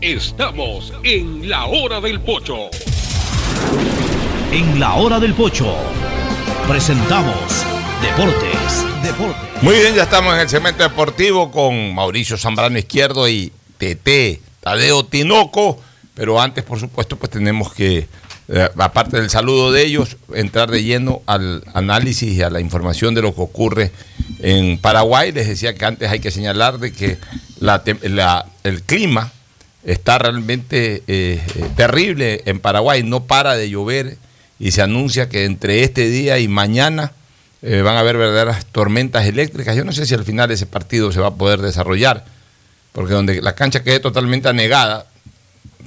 Speaker 23: Estamos en la hora del pocho.
Speaker 12: En la hora del pocho presentamos Deportes. Deportes.
Speaker 1: Muy bien, ya estamos en el segmento deportivo con Mauricio Zambrano Izquierdo y TT Tadeo Tinoco, pero antes, por supuesto, pues tenemos que, eh, aparte del saludo de ellos, entrar de lleno al análisis y a la información de lo que ocurre en Paraguay. Les decía que antes hay que señalar de que la tem- la- el clima está realmente eh, eh, terrible en Paraguay, no para de llover y se anuncia que entre este día y mañana eh, van a haber verdaderas tormentas eléctricas. Yo no sé si al final ese partido se va a poder desarrollar, porque donde la cancha quede totalmente anegada,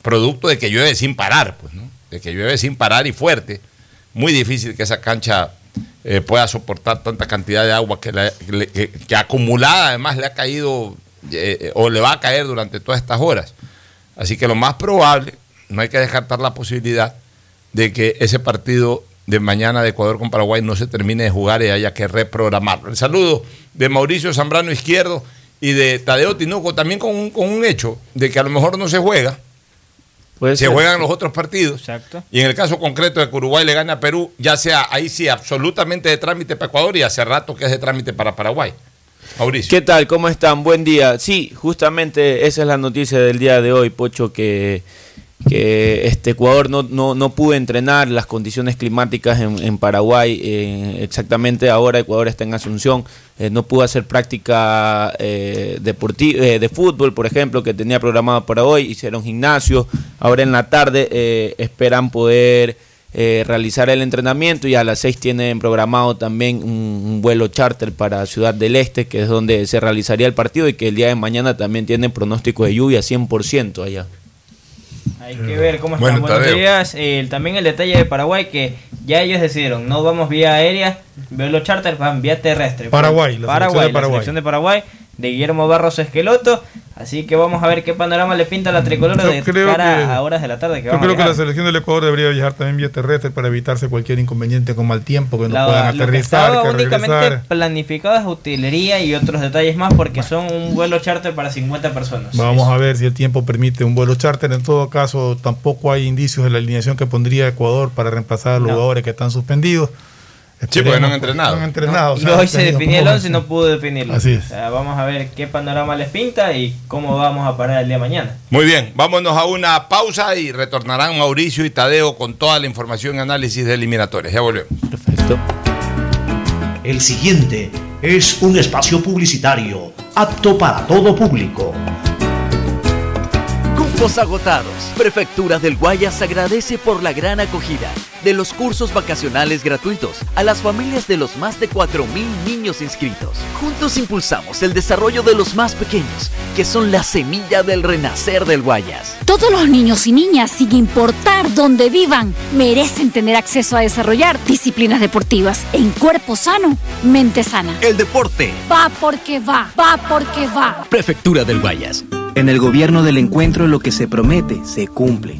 Speaker 1: producto de que llueve sin parar, pues, ¿no? de que llueve sin parar y fuerte, muy difícil que esa cancha pueda soportar tanta cantidad de agua que, la- que acumulada además le ha caído o le va a caer durante todas estas horas. Así que lo más probable, no hay que descartar la posibilidad de que ese partido de mañana de Ecuador con Paraguay no se termine de jugar y haya que reprogramarlo. El saludo de Mauricio Zambrano Izquierdo y de Tadeo Tinoco también con un, con un hecho de que a lo mejor no se juega, se
Speaker 25: ser.
Speaker 1: juegan los otros partidos.
Speaker 25: Exacto.
Speaker 1: Y en el caso concreto de que Uruguay le gane a Perú, ya sea ahí sí absolutamente de trámite para Ecuador y hace rato que es de trámite para Paraguay. Mauricio.
Speaker 25: ¿Qué tal? ¿Cómo están? Buen día. Sí, justamente esa es la noticia del día de hoy, Pocho, que, este Ecuador no, no, no pudo entrenar las condiciones climáticas en, en Paraguay. eh, exactamente ahora Ecuador está en Asunción. eh, no pudo hacer práctica eh, eh, de fútbol, por ejemplo, que tenía programado para hoy. Hicieron gimnasio. Ahora en la tarde eh, esperan poder eh, realizar el entrenamiento y a las 6 tienen programado también un, un vuelo charter para Ciudad del Este, que es donde se realizaría el partido y que el día de mañana también tienen pronóstico de lluvia 100% allá.
Speaker 26: Hay que ver cómo
Speaker 25: Bueno,
Speaker 26: están. Buenos
Speaker 25: Tadeo.
Speaker 26: días. Eh, también el detalle de Paraguay que ya ellos decidieron, no vamos vía aérea, vuelo charter, van vía terrestre.
Speaker 10: Paraguay, la
Speaker 26: Paraguay,
Speaker 10: selección de
Speaker 26: la
Speaker 10: Paraguay.
Speaker 26: selección de Paraguay, de Guillermo Barros Esqueloto. Así que vamos a ver qué panorama le pinta la tricolor
Speaker 10: Yo
Speaker 26: de
Speaker 10: creo
Speaker 26: cara
Speaker 10: que-
Speaker 26: a horas de la tarde. Que
Speaker 10: Yo
Speaker 26: van a
Speaker 10: creo que la selección del Ecuador debería viajar también vía terrestre para evitarse cualquier inconveniente con mal tiempo, que no
Speaker 26: La-
Speaker 10: puedan
Speaker 26: lo que
Speaker 10: aterrizar,
Speaker 26: estaba
Speaker 10: que
Speaker 26: únicamente
Speaker 10: regresar.
Speaker 26: planificado es utilería y otros detalles más porque son un vuelo charter para 50 personas.
Speaker 10: Vamos a ver si el tiempo permite un vuelo charter. En todo caso, tampoco hay indicios de la alineación que pondría Ecuador para reemplazar a los
Speaker 26: No.
Speaker 10: jugadores que están suspendidos.
Speaker 1: Sí, porque no han entrenado.
Speaker 10: No han entrenado. o
Speaker 26: Y
Speaker 10: sea,
Speaker 26: hoy se definía el
Speaker 10: poco-
Speaker 26: 11 y no pudo definirlo.
Speaker 10: Así es.
Speaker 26: O sea, vamos a ver qué panorama les pinta y cómo vamos a parar el día de mañana.
Speaker 1: Muy bien, vámonos a una pausa y retornarán Mauricio y Tadeo con toda la información y análisis de eliminatorias. Ya volvemos.
Speaker 25: Perfecto.
Speaker 12: El siguiente es un espacio publicitario apto para todo público.
Speaker 3: Cupos agotados. Prefectura del Guayas agradece por la gran acogida de los cursos vacacionales gratuitos a las familias de los más de 4.000 niños inscritos. Juntos impulsamos el desarrollo de los más pequeños, que son la semilla del renacer del Guayas.
Speaker 4: Todos los niños y niñas, sin importar dónde vivan, merecen tener acceso a desarrollar disciplinas deportivas en cuerpo sano, mente sana.
Speaker 3: El deporte.
Speaker 4: Va porque va, va porque va.
Speaker 3: Prefectura del Guayas.
Speaker 5: En el gobierno del encuentro lo que se promete se cumple.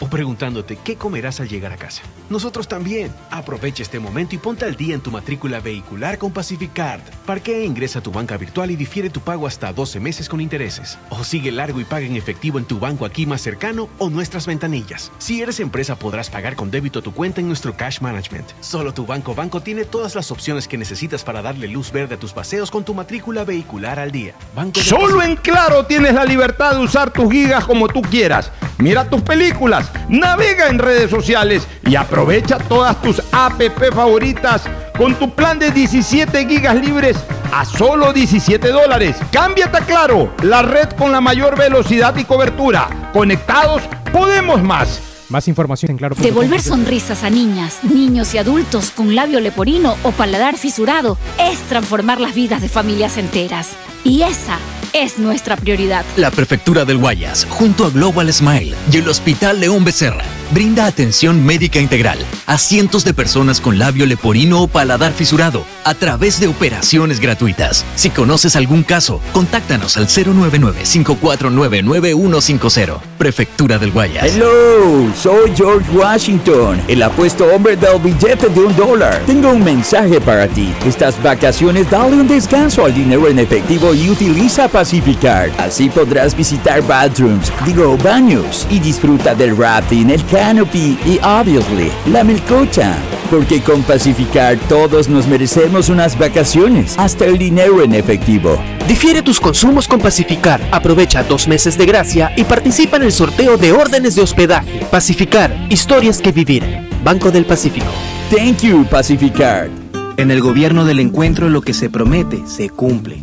Speaker 24: o preguntándote qué comerás al llegar a casa. Nosotros también. Aprovecha este momento y ponte al día en tu matrícula vehicular con Pacific Card. Parquea e ingresa a tu banca virtual y difiere tu pago hasta 12 meses con intereses. O sigue largo y paga en efectivo en tu banco aquí más cercano o nuestras ventanillas. Si eres empresa, podrás pagar con débito tu cuenta en nuestro Cash Management. Solo tu banco banco tiene todas las opciones que necesitas para darle luz verde a tus paseos con tu matrícula vehicular al día. Banco
Speaker 2: Solo en Claro tienes la libertad de usar tus gigas como tú quieras. Mira tus películas, navega en redes sociales y aprovecha todas tus app favoritas con tu plan de 17 gigas libres a solo 17 dólares. Cámbiate a Claro, la red con la mayor velocidad y cobertura. Conectados, podemos más.
Speaker 19: Más información en claro.
Speaker 4: Devolver sonrisas a niñas, niños y adultos con labio leporino o paladar fisurado es transformar las vidas de familias enteras. Y esa es nuestra prioridad.
Speaker 3: La Prefectura del Guayas, junto a Global Smile y el Hospital León Becerra, brinda atención médica integral a cientos de personas con labio leporino o paladar fisurado a través de operaciones gratuitas. Si conoces algún caso, contáctanos al 099-549-9150. Prefectura del Guayas.
Speaker 7: Hello, soy George Washington, el apuesto hombre del billete de un dólar. Tengo un mensaje para ti. Estas vacaciones dale un descanso al dinero en efectivo y utiliza Pacificar. Así podrás visitar bathrooms, digo baños, y disfruta del rafting, el canopy y obviously la melcocha. Porque con Pacificar todos nos merecemos unas vacaciones, hasta el dinero en efectivo.
Speaker 17: Difiere tus consumos con Pacificar. Aprovecha dos meses de gracia y participa en el sorteo de órdenes de hospedaje. Pacificar, historias que vivir. Banco del Pacífico.
Speaker 7: Thank you, Pacificar.
Speaker 5: En el gobierno del encuentro lo que se promete se cumple.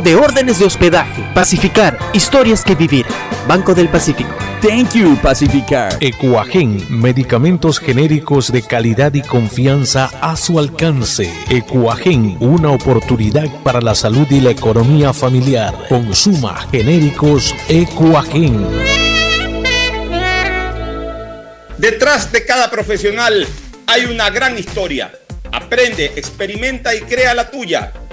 Speaker 17: de órdenes de hospedaje. Pacificar, historias que vivir. Banco del Pacífico.
Speaker 7: Thank you, Pacificar.
Speaker 19: Ecuagen, medicamentos genéricos de calidad y confianza a su alcance. Ecuagen, una oportunidad para la salud y la economía familiar. Consuma genéricos Ecuagen.
Speaker 20: Detrás de cada profesional hay una gran historia. Aprende, experimenta y crea la tuya.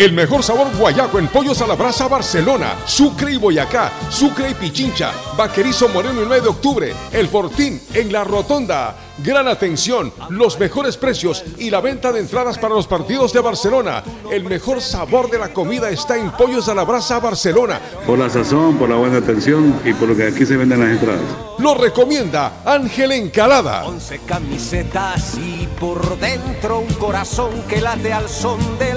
Speaker 27: El mejor sabor guayaco en pollos a la brasa Barcelona, Sucre y Boyacá, Sucre y Pichincha, Vaquerizo Moreno el 9 de octubre, El Fortín en la Rotonda. Gran atención, los mejores precios y la venta de entradas para los partidos de Barcelona. El mejor sabor de la comida está en Pollos a la Brasa Barcelona.
Speaker 23: Por la sazón, por la buena atención y por lo que aquí se venden las entradas.
Speaker 27: Lo recomienda Ángel Encalada.
Speaker 28: Once camisetas y por dentro un corazón que late al son del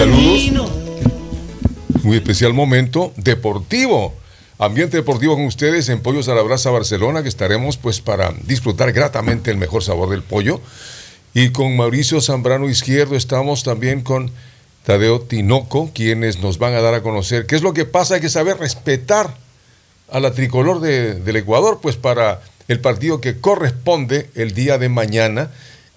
Speaker 27: Saludos. Muy especial momento deportivo. Ambiente deportivo con ustedes en Pollos a la Brasa Barcelona, que estaremos pues para disfrutar gratamente el mejor sabor del pollo. Y con Mauricio Zambrano Izquierdo estamos también con Tadeo Tinoco, quienes nos van a dar a conocer qué es lo que pasa. Hay que saber respetar a la tricolor de- del Ecuador, pues para el partido que corresponde el día de mañana.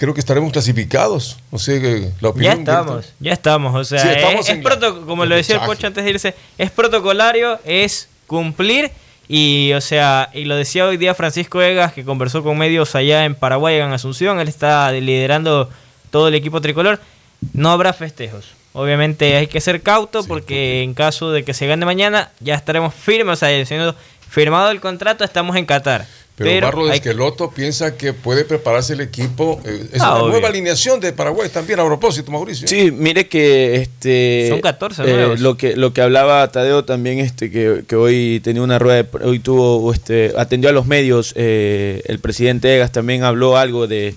Speaker 27: Creo que estaremos clasificados. No sé, eh, la
Speaker 26: Ya
Speaker 27: opinión.
Speaker 26: estamos, ya estamos. O sea,
Speaker 27: Sí, estamos
Speaker 26: es, es proto- como lo decía el. Pocho antes de irse, es protocolario, es cumplir y, o sea, y lo decía hoy día Francisco Egas que conversó con medios allá en Paraguay, en Asunción, él está liderando todo el equipo tricolor. No habrá festejos. Obviamente hay que ser cauto porque en caso de que se gane mañana ya estaremos firmes, o sea, siendo firmado el contrato estamos en Qatar.
Speaker 27: Pero, Barro de Esqueloto piensa que puede prepararse el equipo. eh, es
Speaker 26: Ah,
Speaker 27: una
Speaker 26: obvio.
Speaker 27: nueva alineación de Paraguay también, a propósito, Mauricio.
Speaker 25: Sí, mire que este
Speaker 26: Son 14
Speaker 25: eh, lo que lo que hablaba Tadeo también este que, que hoy tenía una rueda de hoy tuvo este atendió a los medios eh, el presidente Egas también habló algo de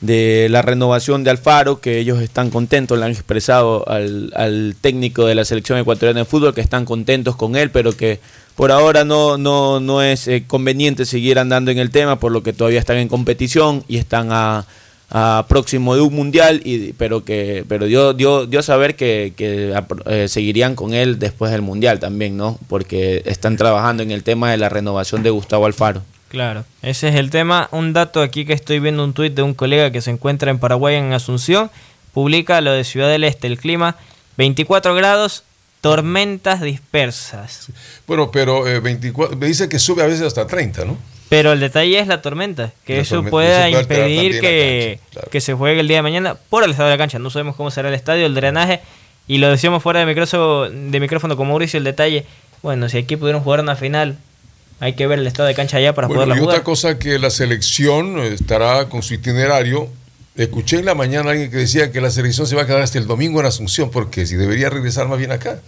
Speaker 25: de la renovación de Alfaro, que ellos están contentos, le han expresado al, al técnico de la selección ecuatoriana de fútbol que están contentos con él, pero que por ahora no, no, no es eh, conveniente seguir andando en el tema, por lo que todavía están en competición y están a, a próximo de un mundial, y, pero que pero dio, dio, dio a saber que, que eh, seguirían con él después del mundial también, ¿no? Porque están trabajando en el tema de la renovación de Gustavo Alfaro.
Speaker 26: Claro, ese es el tema. Un dato aquí que estoy viendo un tuit de un colega que se encuentra en Paraguay, en Asunción, publica lo de Ciudad del Este, el clima, 24 grados, tormentas dispersas.
Speaker 27: Bueno, pero eh, 24, me dice que sube a veces hasta 30, ¿no?
Speaker 26: Pero el detalle es la tormenta, que
Speaker 27: La
Speaker 26: eso
Speaker 27: tormenta,
Speaker 26: pueda
Speaker 27: eso puede alterar
Speaker 26: impedir que, que se juegue el día de mañana por el estado de la cancha. No sabemos cómo será el estadio, el drenaje, y lo decíamos fuera de micrófono, de micrófono con Mauricio, el detalle, bueno, si aquí pudieron jugar una final, hay que ver el estado de cancha allá para
Speaker 27: Bueno,
Speaker 26: poderla
Speaker 27: y
Speaker 26: jugar.
Speaker 27: otra cosa que la selección eh, estará con su itinerario. Escuché en la mañana a alguien que decía que la selección se va a quedar hasta el domingo en Asunción, porque si debería regresar más bien acá.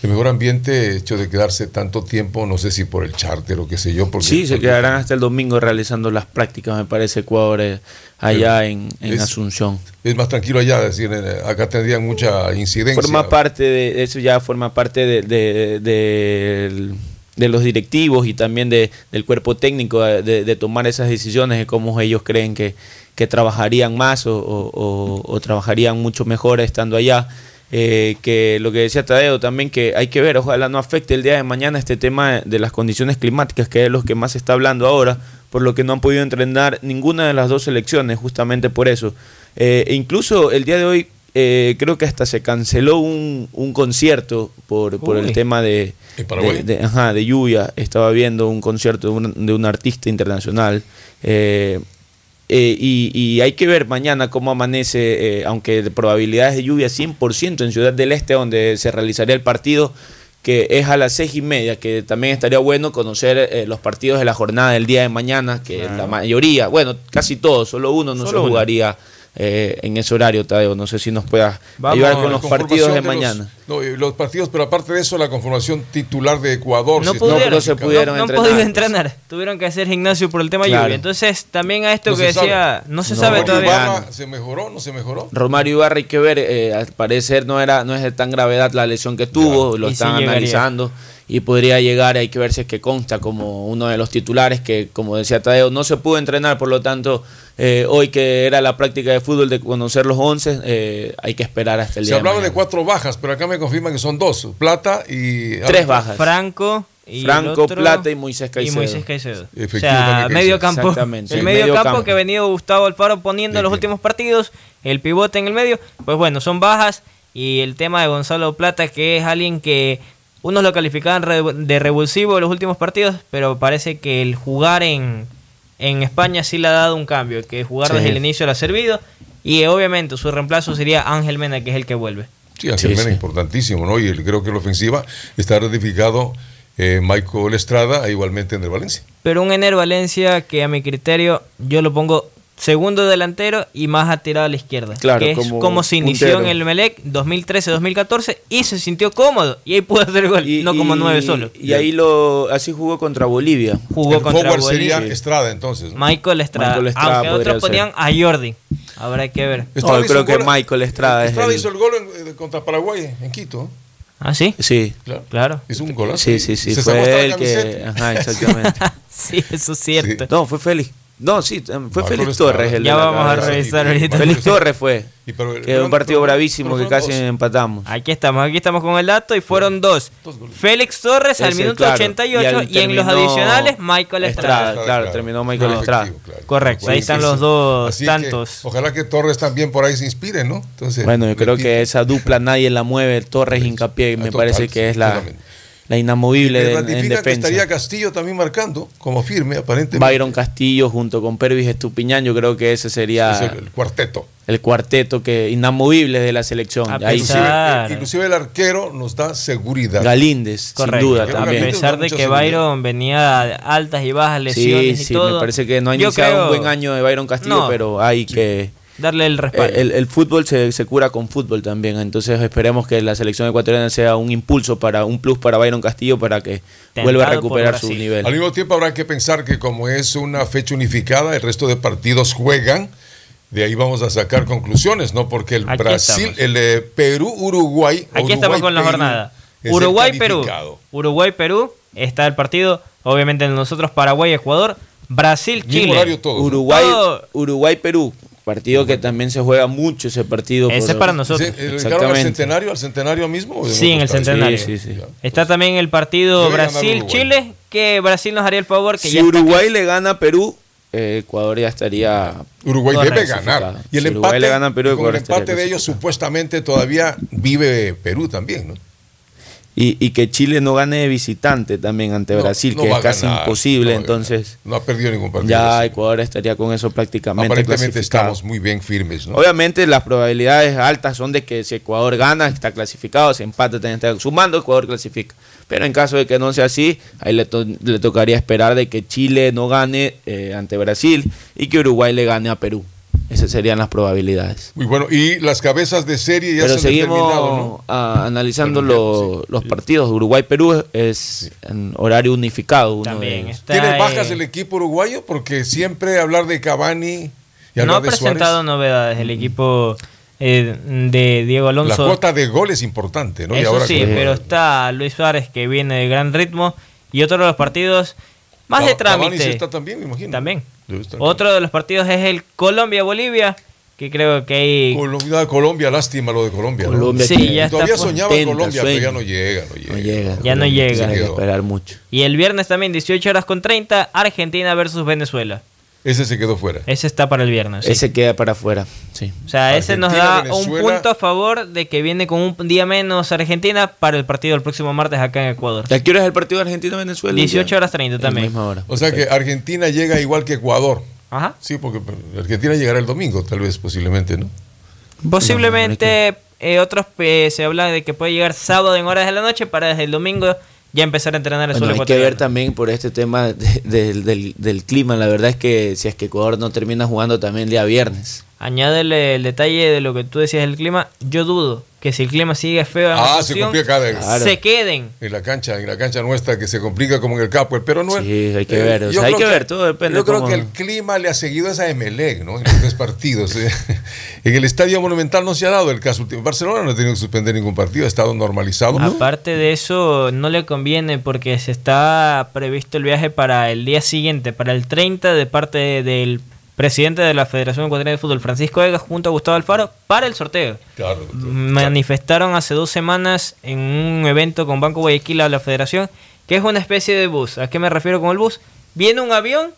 Speaker 27: El mejor ambiente hecho de quedarse tanto tiempo, no sé si por el charter o qué sé yo. Porque,
Speaker 25: Sí, se
Speaker 27: porque-
Speaker 25: quedarán hasta el domingo realizando las prácticas, me parece, Ecuador eh, allá en, en
Speaker 27: es-
Speaker 25: Asunción.
Speaker 27: Es más tranquilo allá, es decir, eh, acá tendrían mucha incidencia.
Speaker 25: Forma parte de, eso ya forma parte de, de- de- de los directivos y también de, del cuerpo técnico de- de tomar esas decisiones de cómo ellos creen que, que trabajarían más o, o- o- o trabajarían mucho mejor estando allá. Eh, que lo que decía Tadeo también que hay que ver, ojalá no afecte el día de mañana este tema de las condiciones climáticas, que es lo que más se está hablando ahora, por lo que no han podido entrenar ninguna de las dos selecciones, justamente por eso. Eh, e incluso el día de hoy eh, creo que hasta se canceló un, un concierto por, por el tema de, de, de- ajá, de lluvia. Estaba viendo un concierto de un, de un artista internacional. eh, eh, y, y hay que ver mañana cómo amanece, eh, aunque de probabilidades de lluvia 100% en Ciudad del Este, donde se realizaría el partido, que es a las seis y media, que también estaría bueno conocer eh, los partidos de la jornada del día de mañana, que la mayoría, bueno, casi todos, solo uno no
Speaker 26: Solo
Speaker 25: se
Speaker 26: uno.
Speaker 25: Eh, en ese horario, Tadeo. No sé si nos puedas
Speaker 27: Vamos
Speaker 25: ayudar con los partidos de,
Speaker 27: los-
Speaker 25: mañana.
Speaker 27: no, los partidos, pero aparte de eso, la conformación titular de Ecuador.
Speaker 26: No
Speaker 27: si
Speaker 26: pudieron, no,
Speaker 27: clasificado.
Speaker 26: no han podido entrenar. Tuvieron que hacer gimnasio por el tema
Speaker 25: Claro.
Speaker 26: lluvia. Entonces, también a esto
Speaker 27: No
Speaker 26: que decía,
Speaker 27: sabe.
Speaker 26: no se
Speaker 25: No,
Speaker 26: sabe todavía.
Speaker 27: Ibarra, ¿Se mejoró? ¿No se mejoró?
Speaker 25: Romario Ibarra hay que ver, eh, al parecer no era no es de tan gravedad la lesión que tuvo, lo
Speaker 26: Y sí
Speaker 25: están
Speaker 26: llegaría.
Speaker 25: Y podría llegar, hay que ver si es que consta como uno de los titulares que, como decía Tadeo, no se pudo entrenar, por lo tanto, eh, hoy que era la práctica de fútbol de conocer los 11, eh, hay que esperar hasta el
Speaker 27: Se
Speaker 25: día de
Speaker 27: hablaba de cuatro bajas, pero acá me confirman que son dos: Plata y.
Speaker 25: Tres bajas.
Speaker 26: Franco y
Speaker 25: Franco,
Speaker 26: otro-
Speaker 25: Plata y Moisés
Speaker 26: Y
Speaker 25: Caicedo.
Speaker 26: Moisés Caicedo. O sea, medio campo.
Speaker 25: Exactamente.
Speaker 26: El
Speaker 25: Sí,
Speaker 26: medio,
Speaker 25: medio
Speaker 26: campo,
Speaker 25: campo.
Speaker 26: que ha venido Gustavo Alfaro poniendo en los últimos partidos. El pivote en el medio. Pues bueno, son bajas. Y el tema de Gonzalo Plata, que es alguien que unos lo calificaban de revulsivo en los últimos partidos, pero parece que el jugar en, en España sí le ha dado un cambio. Que jugar
Speaker 25: Sí.
Speaker 26: desde el inicio le ha servido. Y obviamente su reemplazo sería Ángel Mena, que es el que vuelve.
Speaker 27: Sí, Ángel
Speaker 25: Sí,
Speaker 27: Mena
Speaker 25: sí.
Speaker 27: importantísimo, ¿no? Y el- creo que en la ofensiva está ratificado eh, Michael Estrada, e igualmente en el Valencia.
Speaker 26: Pero un Ener Valencia que a mi criterio yo lo pongo segundo delantero y más atirado a la izquierda.
Speaker 25: Claro,
Speaker 26: que es
Speaker 25: como
Speaker 26: como se inició
Speaker 25: puntero.
Speaker 26: en el Melec 2013-2014 y se sintió cómodo y ahí pudo hacer gol, no como
Speaker 25: Y-
Speaker 26: nueve solo.
Speaker 25: Y ahí lo así jugó contra Bolivia.
Speaker 26: Jugó
Speaker 27: el
Speaker 26: contra Bolivia.
Speaker 27: sería Estrada, entonces. ¿no?
Speaker 26: Michael Estrada.
Speaker 25: Michael Estrada
Speaker 26: Aunque otros
Speaker 25: ser.
Speaker 26: ponían a Jordi. Habrá que ver.
Speaker 25: No,
Speaker 27: Estrada
Speaker 25: yo
Speaker 27: hizo
Speaker 25: creo
Speaker 27: el
Speaker 25: que
Speaker 27: gol-
Speaker 25: Michael Estrada es
Speaker 27: Estrada
Speaker 25: el-
Speaker 27: hizo el gol en- eh, contra Paraguay, en Quito.
Speaker 26: ¿Ah, sí?
Speaker 25: Sí.
Speaker 27: Claro.
Speaker 26: Claro.
Speaker 27: Hizo un golazo.
Speaker 25: Sí, sí, sí.
Speaker 27: Se
Speaker 25: Fue él que. Ajá, exactamente. [laughs]
Speaker 26: sí, eso es cierto.
Speaker 25: No, fue Félix. No, sí, em, fue Félix. Torres. El
Speaker 26: Ya
Speaker 25: de
Speaker 26: vamos a revisar ahorita.
Speaker 25: Félix Torres fue.
Speaker 27: Y pero-
Speaker 25: que
Speaker 27: pero-
Speaker 25: un partido
Speaker 27: pero-
Speaker 25: bravísimo
Speaker 27: pero
Speaker 25: que casi
Speaker 27: dos.
Speaker 25: empatamos.
Speaker 26: Aquí estamos, aquí estamos con el dato y fueron dos. Félix Torres al minuto
Speaker 25: claro.
Speaker 26: 88 y,
Speaker 25: al
Speaker 26: en los adicionales Michael Estrada.
Speaker 25: Estrada, claro, terminó Michael
Speaker 27: No,
Speaker 25: Estrada.
Speaker 27: efectivo, claro.
Speaker 26: Correcto, ahí están los dos
Speaker 27: Así que
Speaker 26: tantos.
Speaker 27: ojalá que Torres también por ahí se inspire, ¿no? Entonces,
Speaker 25: Bueno, yo creo que esa dupla nadie la mueve. Torres [laughs] hincapié, me
Speaker 27: total,
Speaker 25: parece que es la. La inamovible de- en
Speaker 27: ratifican que
Speaker 25: defensa.
Speaker 27: estaría Castillo también marcando como firme, aparentemente.
Speaker 25: Byron Castillo junto con Pervis Estupiñán, yo creo que ese sería
Speaker 27: Es el, el cuarteto.
Speaker 25: el cuarteto que inamovible de la selección.
Speaker 26: A
Speaker 25: Ahí
Speaker 27: Inclusive,
Speaker 26: Claro.
Speaker 27: eh, inclusive el arquero nos da seguridad.
Speaker 25: Galíndez,
Speaker 26: Correcto.
Speaker 25: sin duda
Speaker 26: A
Speaker 25: también.
Speaker 27: Galíndez
Speaker 26: pesar de que
Speaker 27: seguridad.
Speaker 26: Byron venía de altas y bajas lesiones
Speaker 25: Sí,
Speaker 26: y
Speaker 25: sí,
Speaker 26: todo.
Speaker 25: me parece que no ha iniciado
Speaker 26: creo
Speaker 25: un buen año de Byron Castillo,
Speaker 26: No.
Speaker 25: pero hay que...
Speaker 26: Darle el respaldo.
Speaker 25: Eh, El, el fútbol se, se cura con fútbol también, entonces esperemos que la selección ecuatoriana sea un impulso para un plus para Byron Castillo para que
Speaker 26: Tentado
Speaker 25: vuelva a recuperar su
Speaker 26: Brasil.
Speaker 25: nivel.
Speaker 27: Al mismo tiempo habrá que pensar que como es una fecha unificada, el resto de partidos juegan. De ahí vamos a sacar conclusiones, ¿no? Porque el
Speaker 26: Aquí
Speaker 27: Brasil,
Speaker 26: estamos.
Speaker 27: el eh, Perú-Uruguay.
Speaker 26: Aquí estamos con la jornada. Uruguay-Perú. Uruguay-Perú está el partido. Obviamente nosotros Paraguay-Ecuador. Brasil-Chile.
Speaker 25: Uruguay,
Speaker 26: Todo-
Speaker 25: Uruguay, Perú, partido que también se juega mucho ese partido.
Speaker 26: Ese
Speaker 25: por-
Speaker 26: es para nosotros.
Speaker 27: ¿Se- ¿Llegaron al centenario, al centenario mismo?
Speaker 26: Sí, en el centenario.
Speaker 25: Sí, sí, sí.
Speaker 26: Está también el partido Brasil-Chile, que Brasil nos haría el favor que
Speaker 25: Si
Speaker 26: ya está
Speaker 25: Uruguay le gana a Perú, eh, Ecuador ya estaría.
Speaker 27: Uruguay debe ganar. Y el
Speaker 25: Si
Speaker 27: empate,
Speaker 25: Uruguay le gana a Perú,
Speaker 27: con el empate de ellos supuestamente todavía vive Perú también, ¿no?
Speaker 25: Y, y que Chile no gane de visitante también ante
Speaker 27: No,
Speaker 25: Brasil,
Speaker 27: no
Speaker 25: que es casi
Speaker 27: ganar,
Speaker 25: imposible.
Speaker 27: no
Speaker 25: entonces,
Speaker 27: No ha perdido ningún partido.
Speaker 25: ya. Ecuador estaría con eso prácticamente
Speaker 27: Aparentemente estamos muy bien firmes.
Speaker 25: Obviamente las probabilidades altas son de que si Ecuador gana, está clasificado, si empata, también está sumando, Ecuador clasifica. Pero en caso de que no sea así, ahí le, to- le tocaría esperar de que Chile no gane eh, ante Brasil y que Uruguay le gane a Perú. Esas serían las probabilidades.
Speaker 27: Muy bueno. Y las cabezas de serie ya
Speaker 25: Pero
Speaker 27: se han
Speaker 25: seguimos
Speaker 27: ¿no?
Speaker 25: ah, analizando lo- los partidos. Uruguay-Perú es en horario unificado. Uno
Speaker 26: También está,
Speaker 27: ¿Tiene
Speaker 26: eh,
Speaker 27: bajas el equipo uruguayo? Porque siempre hablar de Cavani y
Speaker 26: no ha
Speaker 27: de
Speaker 26: presentado
Speaker 27: Suárez.
Speaker 26: novedades el equipo eh, de Diego
Speaker 27: La
Speaker 26: Alonso.
Speaker 27: cuota de gol es importante, ¿no? Y
Speaker 26: Eso
Speaker 27: ahora
Speaker 26: sí,
Speaker 27: con-
Speaker 26: pero está Luis Suárez que viene de gran ritmo y otro de los partidos más de
Speaker 27: Cavani
Speaker 26: trámite.
Speaker 27: sí está también, me imagino.
Speaker 26: También. Otro de los partidos es el Colombia-Bolivia, que creo que hay...
Speaker 27: Colombia, Colombia, lástima lo de Colombia. ¿no?
Speaker 25: Colombia
Speaker 26: Sí,
Speaker 25: que
Speaker 26: ya está
Speaker 27: Todavía soñaba Colombia, pero ya no llega, no llega.
Speaker 25: No llega.
Speaker 26: Ya no llega.
Speaker 25: Hay que esperar mucho.
Speaker 26: Y el viernes también, 18 horas con 30, Argentina versus Venezuela.
Speaker 27: Ese se quedó fuera.
Speaker 26: Ese está para el viernes. sí.
Speaker 25: Ese queda para afuera. Sí.
Speaker 26: O sea, ese nos da un punto a favor de que viene con un día menos Argentina para el partido el próximo martes acá en Ecuador.
Speaker 25: ¿A qué hora es el partido de Argentina-Venezuela?
Speaker 26: 18 horas 30 también.
Speaker 25: misma hora.
Speaker 27: O sea que Argentina llega igual que Ecuador.
Speaker 26: Ajá.
Speaker 27: Sí, porque Argentina llegará el domingo, tal vez, posiblemente, ¿no?
Speaker 26: Posiblemente eh, otros eh, se habla de que puede llegar sábado en horas de la noche para desde el domingo ya empezar a entrenar el
Speaker 25: Bueno,
Speaker 26: suelo
Speaker 25: hay que ver también por este tema de- del, del- del clima. La verdad es que si es que Ecuador no termina jugando también el día viernes.
Speaker 26: Añádele el detalle de lo que tú decías del clima. Yo dudo que si el clima sigue feo
Speaker 27: Ah, se cada
Speaker 26: se queden.
Speaker 27: En la cancha, en la cancha nuestra que se complica como en el Capo, pero no
Speaker 25: Sí, hay que
Speaker 27: eh,
Speaker 25: ver, o
Speaker 27: yo
Speaker 25: sea, hay
Speaker 27: creo
Speaker 25: que ver, todo depende
Speaker 27: Yo creo
Speaker 25: cómo-
Speaker 27: que el clima le ha seguido esa Emelec, ¿no? En los tres partidos. eh. [laughs] En el Estadio Monumental no se ha dado el caso último. Barcelona no ha tenido que suspender ningún partido, ha estado normalizado.
Speaker 26: Aparte de eso, no le conviene porque se está previsto el viaje para el día siguiente, para el 30, de parte del presidente de la Federación Ecuatoriana de Fútbol, Francisco Egas, junto a Gustavo Alfaro, para el sorteo.
Speaker 27: Claro.
Speaker 26: Manifestaron hace dos semanas en un evento con Banco Guayaquil a la Federación que es una especie de bus. ¿A qué me refiero con el bus? Viene un avión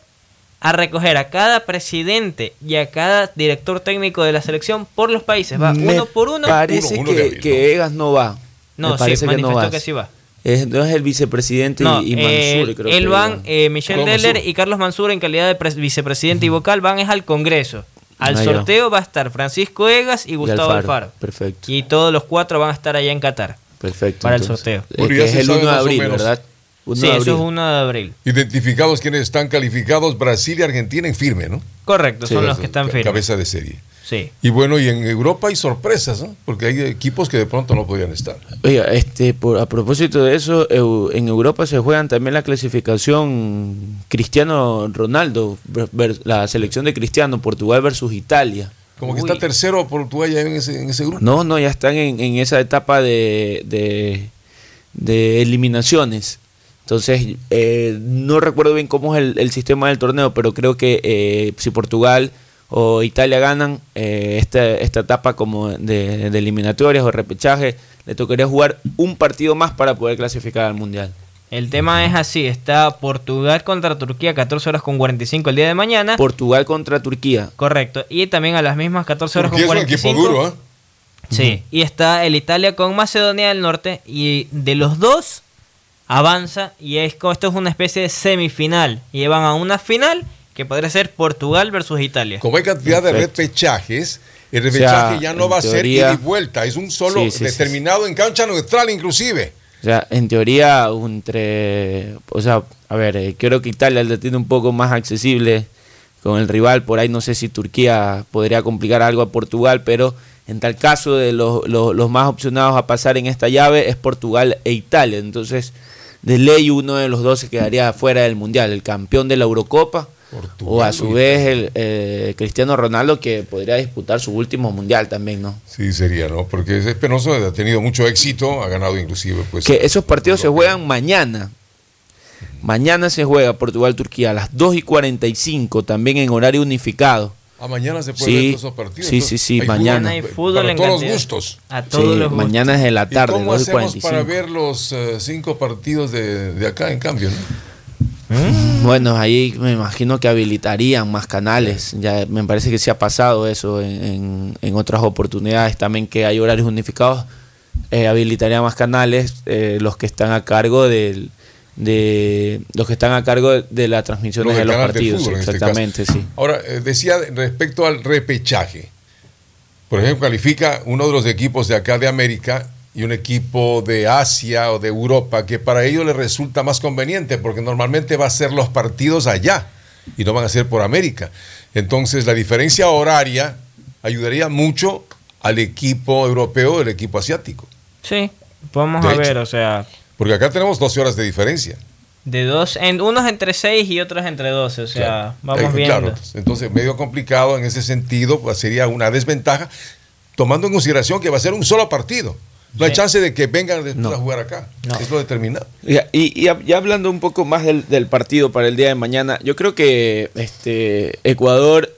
Speaker 26: a recoger a cada presidente y a cada director técnico de la selección por los países. Va
Speaker 25: Me
Speaker 26: uno por uno.
Speaker 25: Parece que, que Egas no va.
Speaker 26: No,
Speaker 25: Me
Speaker 26: sí,
Speaker 25: parece que no
Speaker 26: manifestó que sí va.
Speaker 25: Es, no es el vicepresidente
Speaker 26: No,
Speaker 25: y, y
Speaker 26: eh,
Speaker 25: Mansur, creo
Speaker 26: él
Speaker 25: que
Speaker 26: van,
Speaker 25: van.
Speaker 26: eh, Michelle Deller
Speaker 25: Mansur.
Speaker 26: y Carlos Mansur en calidad de pres- vicepresidente y vocal van es al Congreso. Al
Speaker 25: Ah,
Speaker 26: sorteo va a estar Francisco Egas y Gustavo
Speaker 25: Alfaro.
Speaker 26: Alfaro.
Speaker 25: Perfecto.
Speaker 26: Y todos los cuatro van a estar allá en Qatar.
Speaker 25: Perfecto.
Speaker 26: Para el sorteo.
Speaker 25: Eh, que es el 1 de abril, ¿verdad? 1
Speaker 26: Sí,
Speaker 25: de
Speaker 26: eso
Speaker 25: abril.
Speaker 26: es 1 de abril.
Speaker 27: Identificados quienes están calificados, Brasil y Argentina en firme, ¿no?
Speaker 26: Correcto, son los que están firmes.
Speaker 27: Cabeza de serie.
Speaker 26: Sí.
Speaker 27: Y bueno, y en Europa hay sorpresas, ¿no? Porque hay equipos que de pronto no podían estar.
Speaker 25: Oiga, este, por, a propósito de eso, en Europa se juegan también la clasificación Cristiano Ronaldo, la selección de Cristiano, Portugal versus Italia.
Speaker 27: Como que está tercero Portugal ya en ese, en ese grupo.
Speaker 25: No, no, ya están en, en esa etapa de, de, de eliminaciones. Entonces, eh, no recuerdo bien cómo es el, el sistema del torneo, pero creo que eh, si Portugal o Italia ganan eh, esta, esta etapa como de, de eliminatorias o repechaje, le tocaría jugar un partido más para poder clasificar al Mundial.
Speaker 26: El tema es así, está Portugal contra Turquía 14 horas con 45 el día de mañana.
Speaker 25: Portugal contra Turquía.
Speaker 26: Correcto, y también a las mismas 14 horas
Speaker 27: Turquía
Speaker 26: con
Speaker 27: es un equipo
Speaker 26: 45.
Speaker 27: duro, ¿eh?
Speaker 26: Sí, y está el Italia con Macedonia del Norte y de los dos avanza y es, esto es una especie de semifinal y van a una final que podría ser Portugal versus Italia.
Speaker 27: Como hay cantidad de
Speaker 25: Perfecto.
Speaker 27: repechajes, el
Speaker 25: O sea,
Speaker 27: repechaje ya no va a ser ida y vuelta, es un solo
Speaker 25: Sí, sí, sí,
Speaker 27: determinado en cancha neutral inclusive.
Speaker 25: O sea, en teoría, entre. O sea, a ver, eh, creo que Italia le tiene un poco más accesible con el rival. Por ahí no sé si Turquía podría complicar algo a Portugal, pero en tal caso, de los, los, los más opcionados a pasar en esta llave es Portugal e Italia. Entonces, de ley, uno de los dos se quedaría fuera del mundial: el campeón de la Eurocopa. O a su vez el eh, Cristiano Ronaldo que podría disputar su último mundial también, ¿no?
Speaker 27: Sí, sería, ¿no? Porque es penoso, ha tenido mucho éxito, ha ganado inclusive, pues.
Speaker 25: que esos partidos se juegan mañana. Mañana se juega Portugal-Turquía a las 2 y 45, también en horario unificado.
Speaker 27: Ah, mañana se puede
Speaker 25: Sí,
Speaker 27: ver todos esos partidos.
Speaker 25: sí, sí, sí,
Speaker 27: hay
Speaker 25: mañana.
Speaker 27: fútbol,
Speaker 25: Hay
Speaker 26: fútbol
Speaker 27: para
Speaker 26: en
Speaker 27: todos los gustos.
Speaker 26: A
Speaker 25: Sí,
Speaker 26: todos los gustos.
Speaker 25: mañana es de la
Speaker 27: ¿Y
Speaker 25: tarde,
Speaker 27: cómo
Speaker 25: 2 y
Speaker 27: hacemos
Speaker 25: 45.
Speaker 27: para ver los eh, cinco partidos de, de acá, en cambio? ¿no?
Speaker 25: Bueno, ahí me imagino que habilitarían más canales. Ya me parece que se ha pasado eso en, en- en otras oportunidades también que hay horarios unificados. Eh, habilitaría más canales eh, los que están a cargo del de los que están a cargo de, las transmisiones de los partidos
Speaker 27: fútbol, este
Speaker 25: exactamente sí
Speaker 27: Ahora, eh, decía respecto al repechaje. Por ejemplo, califica uno de los equipos de acá de América y un equipo de Asia o de Europa que para ellos les resulta más conveniente porque normalmente va a ser los partidos allá y no van a ser por América. Entonces, la diferencia horaria ayudaría mucho al equipo europeo del equipo asiático.
Speaker 26: Sí, vamos
Speaker 27: De
Speaker 26: a
Speaker 27: hecho.
Speaker 26: ver, o sea,
Speaker 27: Porque acá tenemos 12 horas de diferencia.
Speaker 26: de dos, en, unos entre 6 y otros entre 12, o sea,
Speaker 27: Claro.
Speaker 26: vamos
Speaker 27: Eh,
Speaker 26: viendo.
Speaker 27: claro, entonces medio complicado en ese sentido, pues, sería una desventaja, tomando en consideración que va a ser un solo partido. No hay chance de que vengan después
Speaker 25: No.
Speaker 27: a jugar acá. Es lo determinado.
Speaker 25: Y, y ya hablando un poco más del, del partido para el día de mañana, yo creo que este Ecuador,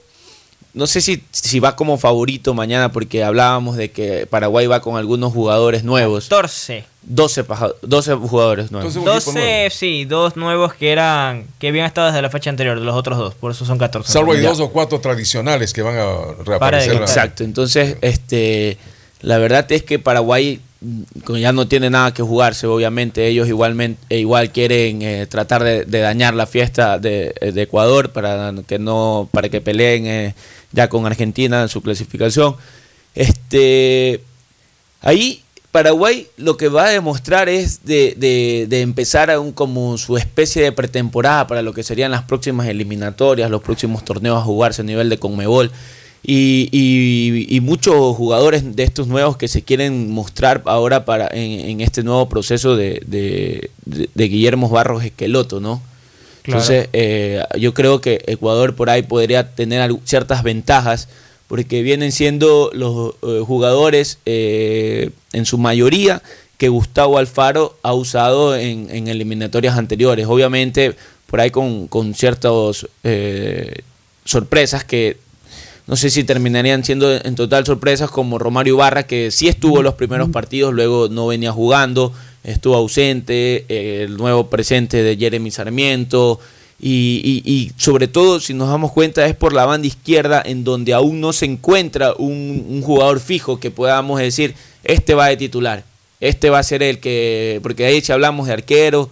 Speaker 25: no sé si, si va como favorito mañana, porque hablábamos de que Paraguay va con algunos jugadores nuevos.
Speaker 26: 14.
Speaker 25: 12, paja- 12 jugadores nuevos.
Speaker 26: 12, sí, dos nuevos que eran que habían estado desde la fecha anterior, de los otros dos, por eso son 14.
Speaker 27: Salvo hay dos o cuatro tradicionales que van a reaparecer.
Speaker 25: Exacto, entonces este la verdad es que Paraguay mm, ya no tiene nada que jugarse, obviamente ellos igualmente e igual quieren eh, tratar de, dañar la fiesta de, de Ecuador para que no para que peleen eh, ya con Argentina en su clasificación. Este ahí Paraguay lo que va a demostrar es de, de- de empezar a un, como su especie de pretemporada para lo que serían las próximas eliminatorias, los próximos torneos a jugarse a nivel de Conmebol. Y, y- y muchos jugadores de estos nuevos que se quieren mostrar ahora para en, en este nuevo proceso de, de- Guillermo Barros Esqueloto, ¿no?
Speaker 26: Claro.
Speaker 25: Entonces, eh, yo creo que Ecuador por ahí podría tener ciertas ventajas, porque vienen siendo los eh, jugadores eh, en su mayoría que Gustavo Alfaro ha usado en, en eliminatorias anteriores. Obviamente, por ahí con, con ciertas sorpresas que no sé si terminarían siendo en total sorpresas como Romario Ibarra, que sí estuvo los primeros partidos, luego no venía jugando, estuvo ausente, eh, el nuevo presente de Jeremy Sarmiento, y, y- y sobre todo, si nos damos cuenta, es por la banda izquierda en donde aún no se encuentra un, un jugador fijo que podamos decir, este va de titular, este va a ser el que, porque ahí si hablamos de arquero,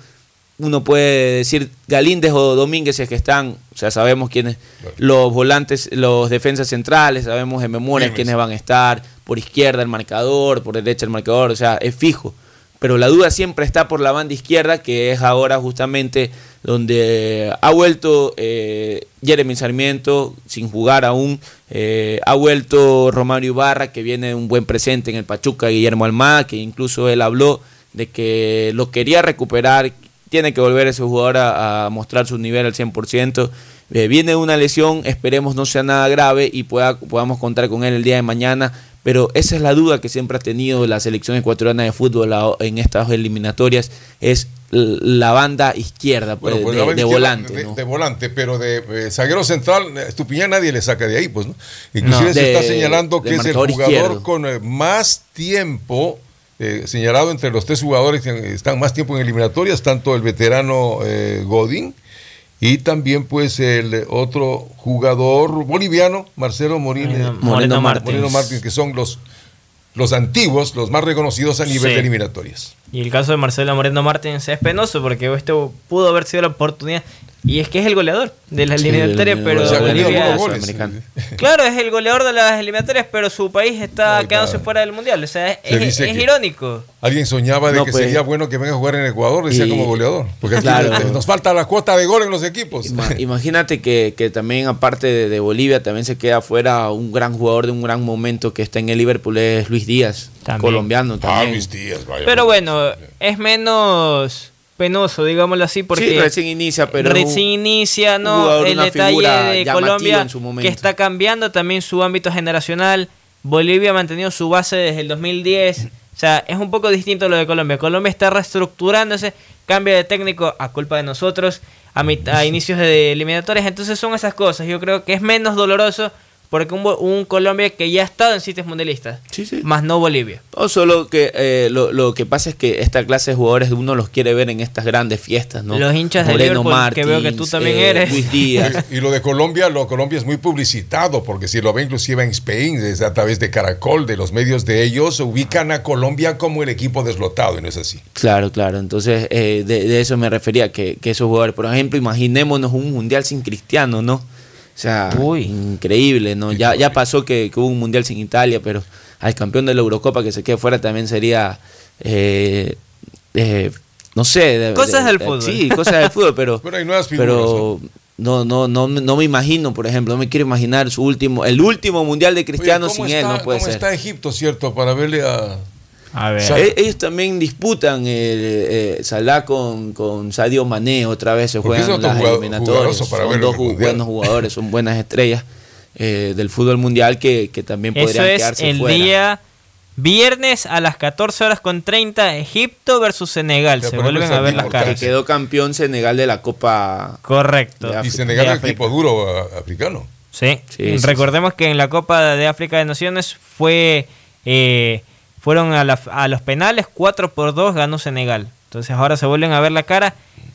Speaker 25: uno puede decir Galíndez o Domínguez es que están, o sea, sabemos quiénes, los volantes, los defensas centrales, sabemos de memoria quiénes
Speaker 27: sí.
Speaker 25: van a estar, por izquierda el marcador, por derecha el marcador, o sea, es fijo. Pero la duda siempre está por la banda izquierda, que es ahora justamente donde ha vuelto eh, Jeremy Sarmiento sin jugar aún, eh, ha vuelto Romario Ibarra, que viene un buen presente en el Pachuca, Guillermo Almada, que incluso él habló de que lo quería recuperar, tiene que volver ese jugador a, a mostrar su nivel al 100%. Eh, viene una lesión, esperemos no sea nada grave y pueda, podamos contar con él el día de mañana. Pero esa es la duda que siempre ha tenido la selección ecuatoriana de fútbol en estas eliminatorias, es la banda izquierda pues,
Speaker 27: Bueno, pues
Speaker 25: de,
Speaker 27: la banda
Speaker 25: de
Speaker 27: izquierda
Speaker 25: volante.
Speaker 27: De,
Speaker 25: ¿no?
Speaker 27: de volante, pero de eh, zaguero central, eh, Estupiñán nadie le saca de ahí, pues, ¿no? Inclusive
Speaker 25: No,
Speaker 27: se está señalando que es el jugador
Speaker 25: izquierdo.
Speaker 27: con eh, más tiempo, eh, señalado entre los tres jugadores que están más tiempo en eliminatorias, tanto el veterano eh, Godín y también pues el otro jugador boliviano, Marcelo Morín-
Speaker 26: Moreno- Martins,
Speaker 27: que son los, los antiguos, los más reconocidos a nivel
Speaker 26: Sí.
Speaker 27: de eliminatorias.
Speaker 26: Y el caso de Marcelo Moreno Martins es penoso porque esto pudo haber sido la oportunidad. Y es que es el goleador de la
Speaker 25: Sí,
Speaker 26: eliminatoria,
Speaker 25: del-
Speaker 26: pero
Speaker 25: o sea,
Speaker 26: Bolivia-
Speaker 25: goles.
Speaker 26: Claro, es el goleador de las eliminatorias, pero su país está
Speaker 27: Ay,
Speaker 26: quedándose fuera del mundial. O sea, es,
Speaker 27: Se
Speaker 26: es-
Speaker 27: dice
Speaker 26: es
Speaker 27: que-
Speaker 26: irónico.
Speaker 27: Alguien soñaba de
Speaker 25: No,
Speaker 27: que
Speaker 25: pues.
Speaker 27: sería bueno que venga a jugar en Ecuador, decía
Speaker 25: Y-
Speaker 27: como goleador. Porque aquí
Speaker 25: Claro. [laughs]
Speaker 27: nos- falta la cuota de gol en los equipos.
Speaker 25: Ima- [laughs] Imagínate que, que también aparte de, de Bolivia también se queda fuera un gran jugador de un gran momento que está en el Liverpool es Luis Díaz,
Speaker 26: También.
Speaker 25: colombiano
Speaker 27: Ah. Luis Díaz, vaya.
Speaker 26: Pero bueno, es menos penoso, digámoslo así, porque
Speaker 25: sí, recién inicia, pero
Speaker 26: recién inicia, ¿no? El detalle de Colombia que está cambiando también su ámbito generacional. Bolivia ha mantenido su base desde el 2010. O sea, es un poco distinto a lo de Colombia. Colombia está reestructurándose, cambia de técnico a culpa de nosotros a, a inicios de eliminatorias. Entonces son esas cosas. Yo creo que es menos doloroso porque un, Bo- un Colombia que ya ha estado en sitios mundialistas, más no Bolivia.
Speaker 25: No, solo que eh, lo, lo que pasa es que esta clase de jugadores uno los quiere ver en estas grandes fiestas, ¿no?
Speaker 26: Los hinchas de
Speaker 25: Moreno
Speaker 26: Liverpool, que veo que tú
Speaker 25: Martins,
Speaker 26: también
Speaker 25: eh,
Speaker 26: eres.
Speaker 25: Luis Díaz.
Speaker 27: Y, [laughs] y lo de Colombia, lo Colombia es muy publicitado, porque si lo ve inclusive en Spain, es a través de Caracol, de los medios de ellos, ubican a Colombia como el equipo deslotado, y no es así.
Speaker 25: Claro, claro. Entonces, eh, de, de eso me refería, que, que esos jugadores, por ejemplo, imaginémonos un mundial sin Cristiano, ¿no? O sea, increíble, ¿no? Ya, ya pasó que, que hubo un mundial sin Italia, pero al campeón de la Eurocopa que se quede fuera también sería, eh, eh, no sé. de-
Speaker 26: Cosas
Speaker 25: de-
Speaker 26: del
Speaker 25: de-
Speaker 26: fútbol.
Speaker 25: Sí, cosas del fútbol, pero... [laughs]
Speaker 27: Pero hay nuevas figuras,
Speaker 25: pero no, no, no, no me imagino, por ejemplo, no me quiero imaginar su último, el último mundial de Cristiano
Speaker 27: Oye, ¿cómo
Speaker 25: sin él, no puede
Speaker 27: ¿Cómo
Speaker 25: ser.
Speaker 27: está Egipto, cierto? Para verle a...
Speaker 26: A ver.
Speaker 25: E- Ellos también disputan eh, eh, Salah con, con Sadio Mané, otra vez se juegan
Speaker 27: otro
Speaker 25: las eliminatorias. Son dos
Speaker 27: el
Speaker 25: buenos jugadores, son buenas estrellas eh, del fútbol mundial que, que también
Speaker 26: Eso
Speaker 25: podrían
Speaker 26: es
Speaker 25: quedarse
Speaker 26: el
Speaker 25: fuera.
Speaker 26: día viernes a las 14 horas con 30, Egipto versus Senegal. Se vuelven a ver las
Speaker 25: Que
Speaker 26: caras.
Speaker 25: quedó campeón Senegal de la Copa.
Speaker 26: Correcto.
Speaker 25: de
Speaker 27: Y. Senegal es equipo duro africano.
Speaker 26: Sí.
Speaker 25: Sí, sí,
Speaker 26: Recordemos que en la Copa de África de Naciones fue eh, fueron a, la- a los penales, 4 por 2 ganó Senegal. Entonces ahora se vuelven a ver la cara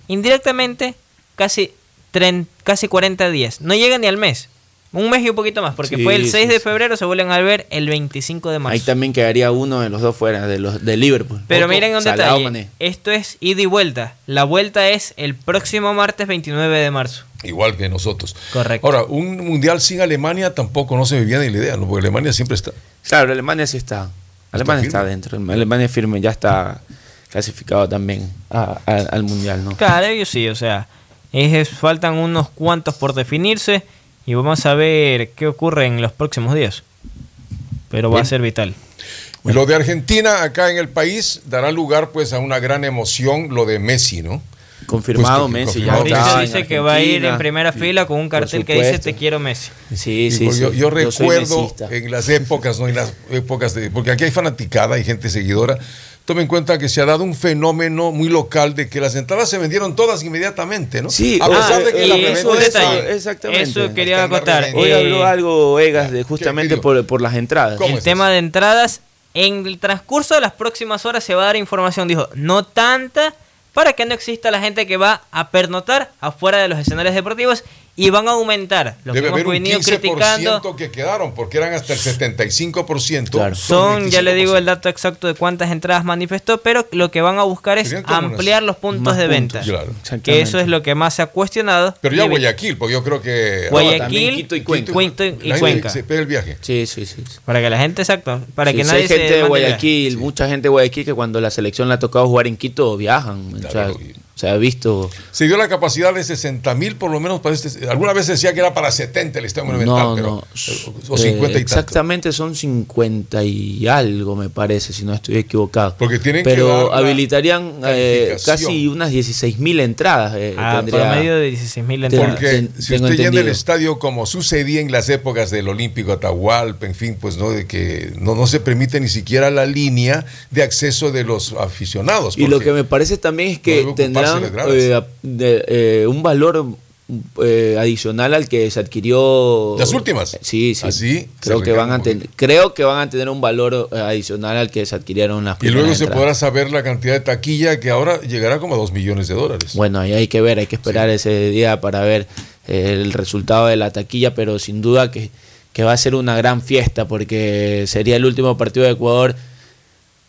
Speaker 26: indirectamente casi, tren- casi 40 días. No llega ni al mes. Un mes y un poquito más, porque
Speaker 25: Sí,
Speaker 26: fue el 6
Speaker 25: sí,
Speaker 26: de
Speaker 25: sí.
Speaker 26: febrero, se vuelven a ver el 25 de marzo.
Speaker 25: Ahí también quedaría uno de los dos fuera, de los de Liverpool.
Speaker 26: Pero
Speaker 25: Otro,
Speaker 26: miren un detalle.
Speaker 25: Mané.
Speaker 26: Esto es ida y vuelta. La vuelta es el próximo martes 29 de marzo.
Speaker 27: Igual que nosotros.
Speaker 26: Correcto.
Speaker 27: Ahora, un mundial sin Alemania tampoco no se me viene ni la idea, ¿no? porque Alemania siempre está.
Speaker 25: Claro, Alemania sí está. Alemania está dentro. Alemania firme, ya está clasificado también a- a- al Mundial, ¿no?
Speaker 26: Claro, ellos sí, o sea, es- faltan unos cuantos por definirse y vamos a ver qué ocurre en los próximos días. Pero va a ser vital.
Speaker 27: Lo de Argentina acá en el país dará lugar pues a una gran emoción lo de Messi, ¿no?
Speaker 25: Confirmado
Speaker 27: Pues que-
Speaker 25: Messi,
Speaker 27: confirmado
Speaker 25: ya
Speaker 26: dice que va a ir en primera fila con un cartel que dice te quiero Messi.
Speaker 25: Sí, sí, sí.
Speaker 27: yo, recuerdo en las épocas, ¿no? En las épocas de. Porque aquí hay fanaticada, hay gente seguidora. Tome en cuenta que se ha dado un fenómeno muy local de que las entradas se vendieron todas inmediatamente, ¿no?
Speaker 25: Sí,
Speaker 27: a pesar de que
Speaker 25: eh,
Speaker 27: la
Speaker 25: eso, exactamente.
Speaker 26: Eso quería acotar.
Speaker 25: Hoy
Speaker 26: Eh,
Speaker 25: habló algo Egas de justamente por, por las entradas.
Speaker 27: ¿Cómo
Speaker 26: el
Speaker 27: es
Speaker 26: tema de entradas, en el transcurso de las próximas horas se va a dar información. Dijo, no tanta para que no exista la gente que va a pernotar afuera de los escenarios deportivos y van a aumentar. Lo
Speaker 27: Debe
Speaker 26: que
Speaker 27: haber
Speaker 26: hemos
Speaker 27: un
Speaker 26: venido
Speaker 27: 15%
Speaker 26: criticando
Speaker 27: que quedaron, porque eran hasta el 75%.
Speaker 26: son, ya le digo el dato exacto de cuántas entradas manifestó, pero lo que van a buscar es ampliar los puntos de
Speaker 25: puntos,
Speaker 26: venta.
Speaker 27: claro.
Speaker 26: Que eso es lo que más se ha cuestionado.
Speaker 27: Pero ya Guayaquil, porque yo creo que.
Speaker 26: Guayaquil,
Speaker 25: Quito y Cuenca.
Speaker 26: Y
Speaker 27: La. Se pega el viaje.
Speaker 25: Sí, sí, sí.
Speaker 26: Para que la gente, exacto, para
Speaker 25: Sí,
Speaker 26: que
Speaker 25: sí,
Speaker 26: nadie
Speaker 25: hay gente
Speaker 26: se
Speaker 25: de
Speaker 26: la-
Speaker 25: Guayaquil, mucha gente de Guayaquil que cuando la selección le ha tocado jugar en Quito viajan. o, sea,
Speaker 27: Claro.
Speaker 25: Se ha visto.
Speaker 27: Se dio la capacidad de 60 mil, por lo menos. Para este, alguna vez decía que era para 70 el Estadio Monumental,
Speaker 25: No,
Speaker 27: pero.
Speaker 25: no.
Speaker 27: O 50
Speaker 25: Eh,
Speaker 27: y tanto.
Speaker 25: Exactamente son 50 y algo, me parece, si no estoy equivocado.
Speaker 27: Porque tienen que
Speaker 25: Pero habilitarían eh, casi unas 16 mil entradas. eh,
Speaker 26: a
Speaker 25: tendría-
Speaker 26: promedio de 16 mil entradas.
Speaker 27: Porque
Speaker 25: ten-
Speaker 27: si usted llena el estadio como sucedía en las épocas del Olímpico Atahualpa, en fin, pues no, de que no, no se permite ni siquiera la línea de acceso de los aficionados.
Speaker 25: Y lo que me parece también es
Speaker 27: no
Speaker 25: que
Speaker 27: debe
Speaker 25: eh, eh, un valor eh, adicional al que se adquirió.
Speaker 27: Las últimas.
Speaker 25: Sí, sí.
Speaker 27: Así
Speaker 25: creo que van a
Speaker 27: recarga un
Speaker 25: ten- creo que van a tener un valor eh, adicional al que se adquirieron las
Speaker 27: Y luego se
Speaker 25: entradas.
Speaker 27: podrá saber la cantidad de taquilla que ahora llegará como a 2 millones de dólares.
Speaker 25: Bueno, ahí hay que ver, hay que esperar ese día para ver eh, el resultado de la taquilla, pero sin duda que, que va a ser una gran fiesta porque sería el último partido de Ecuador.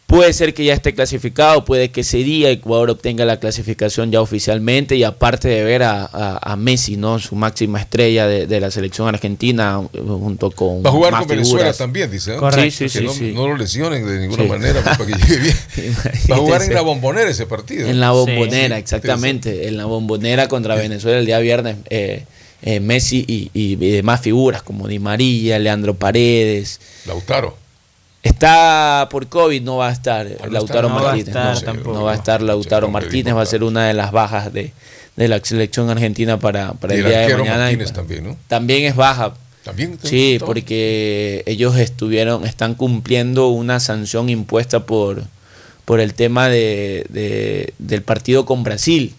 Speaker 25: Puede ser que ya esté clasificado, puede que ese día Ecuador obtenga la clasificación ya oficialmente y aparte de ver a, a- a Messi, ¿no? su máxima estrella de, de la selección argentina, eh, junto con
Speaker 27: Va a jugar
Speaker 25: más
Speaker 27: con Venezuela también, dice. ¿no?
Speaker 25: Correcto.
Speaker 27: Que
Speaker 25: Sí, sí,
Speaker 27: no,
Speaker 25: sí,
Speaker 27: no lo lesionen de ninguna
Speaker 25: Sí.
Speaker 27: manera pues, para que llegue bien. [laughs] Va a jugar en la bombonera ese partido.
Speaker 25: En la bombonera,
Speaker 27: Sí.
Speaker 25: exactamente. En la bombonera contra Venezuela el día viernes. eh, eh, Messi y, y- y demás figuras como Di María, Leandro Paredes.
Speaker 27: Lautaro.
Speaker 25: Está por COVID, no va a estar
Speaker 27: no
Speaker 25: Lautaro.
Speaker 26: No va
Speaker 25: Martínez.
Speaker 26: estar
Speaker 25: no,
Speaker 26: tampoco.
Speaker 25: no va a estar Lautaro Martínez, va a ser una de las bajas de, de la selección argentina para, para
Speaker 27: Y
Speaker 25: el
Speaker 27: el
Speaker 25: día de mañana.
Speaker 27: Martínez también, ¿no?
Speaker 25: También es baja.
Speaker 27: También.
Speaker 25: Sí, porque ellos estuvieron, están cumpliendo una sanción impuesta por, por el tema de, de- del partido con Brasil.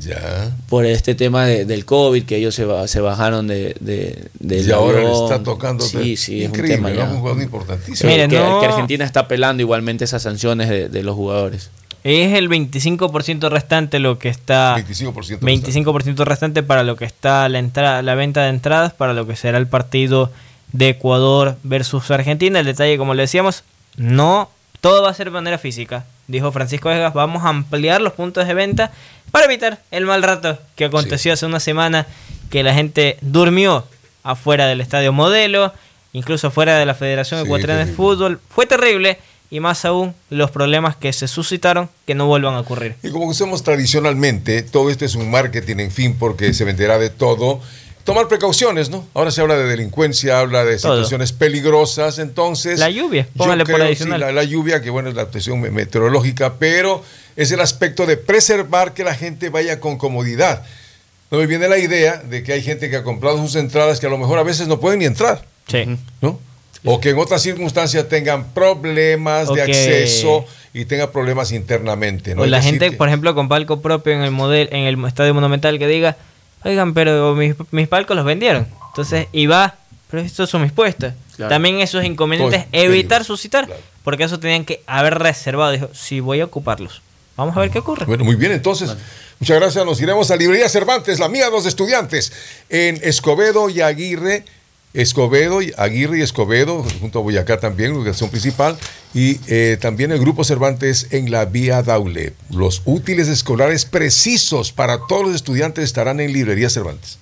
Speaker 27: Ya.
Speaker 25: Por este tema de- del COVID, que ellos se, ba- se bajaron de, de, del
Speaker 27: Y ahora le está tocando.
Speaker 25: Sí, sí, es un
Speaker 27: Increíble,
Speaker 25: tema ya.
Speaker 27: Un jugador importantísimo.
Speaker 25: Que,
Speaker 26: no-
Speaker 25: que Argentina está apelando igualmente esas sanciones de, de los jugadores.
Speaker 26: Es el 25% restante lo que está
Speaker 27: 25%.
Speaker 26: 25% restante para lo que está la entrada, la venta de entradas para lo que será el partido de Ecuador versus Argentina. El detalle, como le decíamos, no todo va a ser de manera física. Dijo Francisco Vegas, vamos a ampliar los puntos de venta para evitar el mal rato que aconteció hace una semana que la gente durmió afuera del estadio modelo, incluso fuera de la Federación
Speaker 27: Sí,
Speaker 26: Ecuatoriana de. Fútbol. Fue terrible y más aún los problemas que se suscitaron que no vuelvan a ocurrir.
Speaker 27: Y como hacemos tradicionalmente, todo esto es un marketing, en fin, porque se venderá de todo. Tomar precauciones, ¿no? Ahora se habla de delincuencia, habla de
Speaker 26: Todo.
Speaker 27: situaciones peligrosas, entonces...
Speaker 26: La lluvia, póngale por adicional.
Speaker 27: sí, la, la lluvia, que bueno, es la actuación me- meteorológica, pero es el aspecto de preservar que la gente vaya con comodidad. No me viene la idea de que hay gente que ha comprado sus entradas que a lo mejor a veces no pueden ni entrar,
Speaker 26: Sí.
Speaker 27: ¿no? O que en otras circunstancias tengan problemas de acceso y tengan problemas internamente. ¿no?
Speaker 26: O
Speaker 27: Es
Speaker 26: la gente,
Speaker 27: que-
Speaker 26: por ejemplo, con palco propio en el model, en el estadio monumental que diga, oigan, pero mis, mis palcos los vendieron. Entonces, y va, pero estos son mis puestos.
Speaker 25: Claro.
Speaker 26: También esos inconvenientes,
Speaker 27: Todo
Speaker 26: evitar suscitar, porque eso tenían que haber reservado. Dijo, sí, voy a ocuparlos. Vamos a ver qué ocurre.
Speaker 27: Bueno, muy bien, entonces. Muchas gracias. Nos iremos a Librería Cervantes, la mía de los estudiantes, en Escobedo y Aguirre. Escobedo, y Aguirre y Escobedo, junto a Boyacá también, ubicación principal, y eh, también el Grupo Cervantes en la Vía Daule. Los útiles escolares precisos para todos los estudiantes estarán en Librería Cervantes.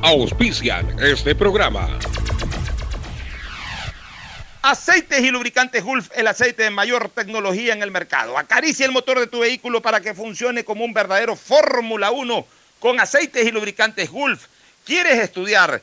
Speaker 29: Auspician este programa.
Speaker 20: Aceites y lubricantes Gulf, el aceite de mayor tecnología en el mercado. Acaricia el motor de tu vehículo para que funcione como un verdadero Fórmula 1 con aceites y lubricantes Gulf. ¿Quieres estudiar,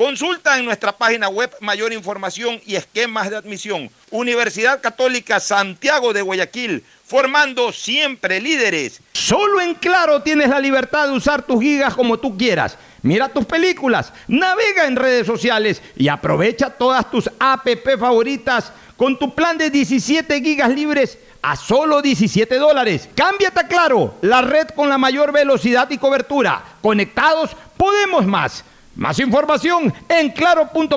Speaker 20: Consulta en nuestra página web mayor información y esquemas de admisión. Universidad Católica Santiago de Guayaquil, formando siempre líderes.
Speaker 2: Solo en Claro tienes la libertad de usar tus gigas como tú quieras. Mira tus películas, navega en redes sociales y aprovecha todas tus app favoritas con tu plan de 17 gigas libres a solo 17 dólares. Cámbiate a Claro, la red con la mayor velocidad y cobertura. Conectados, podemos más. Más información en claro.com.es.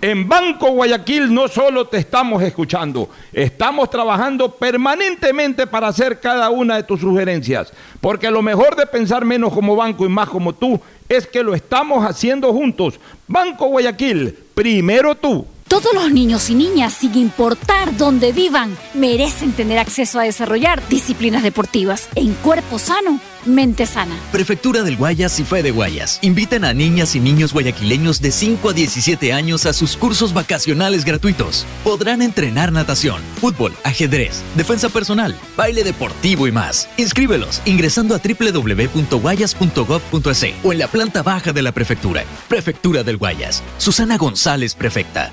Speaker 2: En Banco Guayaquil no solo te estamos escuchando, estamos trabajando permanentemente para hacer cada una de tus sugerencias. Porque lo mejor de pensar menos como banco y más como tú es que lo estamos haciendo juntos. Banco Guayaquil, primero tú.
Speaker 4: Todos los niños y niñas, sin importar dónde vivan, merecen tener acceso a desarrollar disciplinas deportivas en cuerpo sano, mente sana.
Speaker 3: Prefectura del Guayas y Fe de Guayas invitan a niñas y niños guayaquileños de 5 a 17 años a sus cursos vacacionales gratuitos. Podrán entrenar natación, fútbol, ajedrez, defensa personal, baile deportivo y más. Inscríbelos ingresando a www.guayas.gov.es o en la planta baja de la prefectura. Prefectura del Guayas. Susana González, prefecta.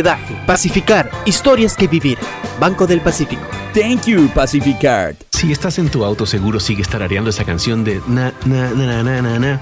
Speaker 17: Pacificar, historias que vivir. Banco del Pacífico.
Speaker 7: Thank you, Pacificard.
Speaker 30: Si estás en tu auto, seguro sigues tarareando esa canción de na, na, na, na, na, na,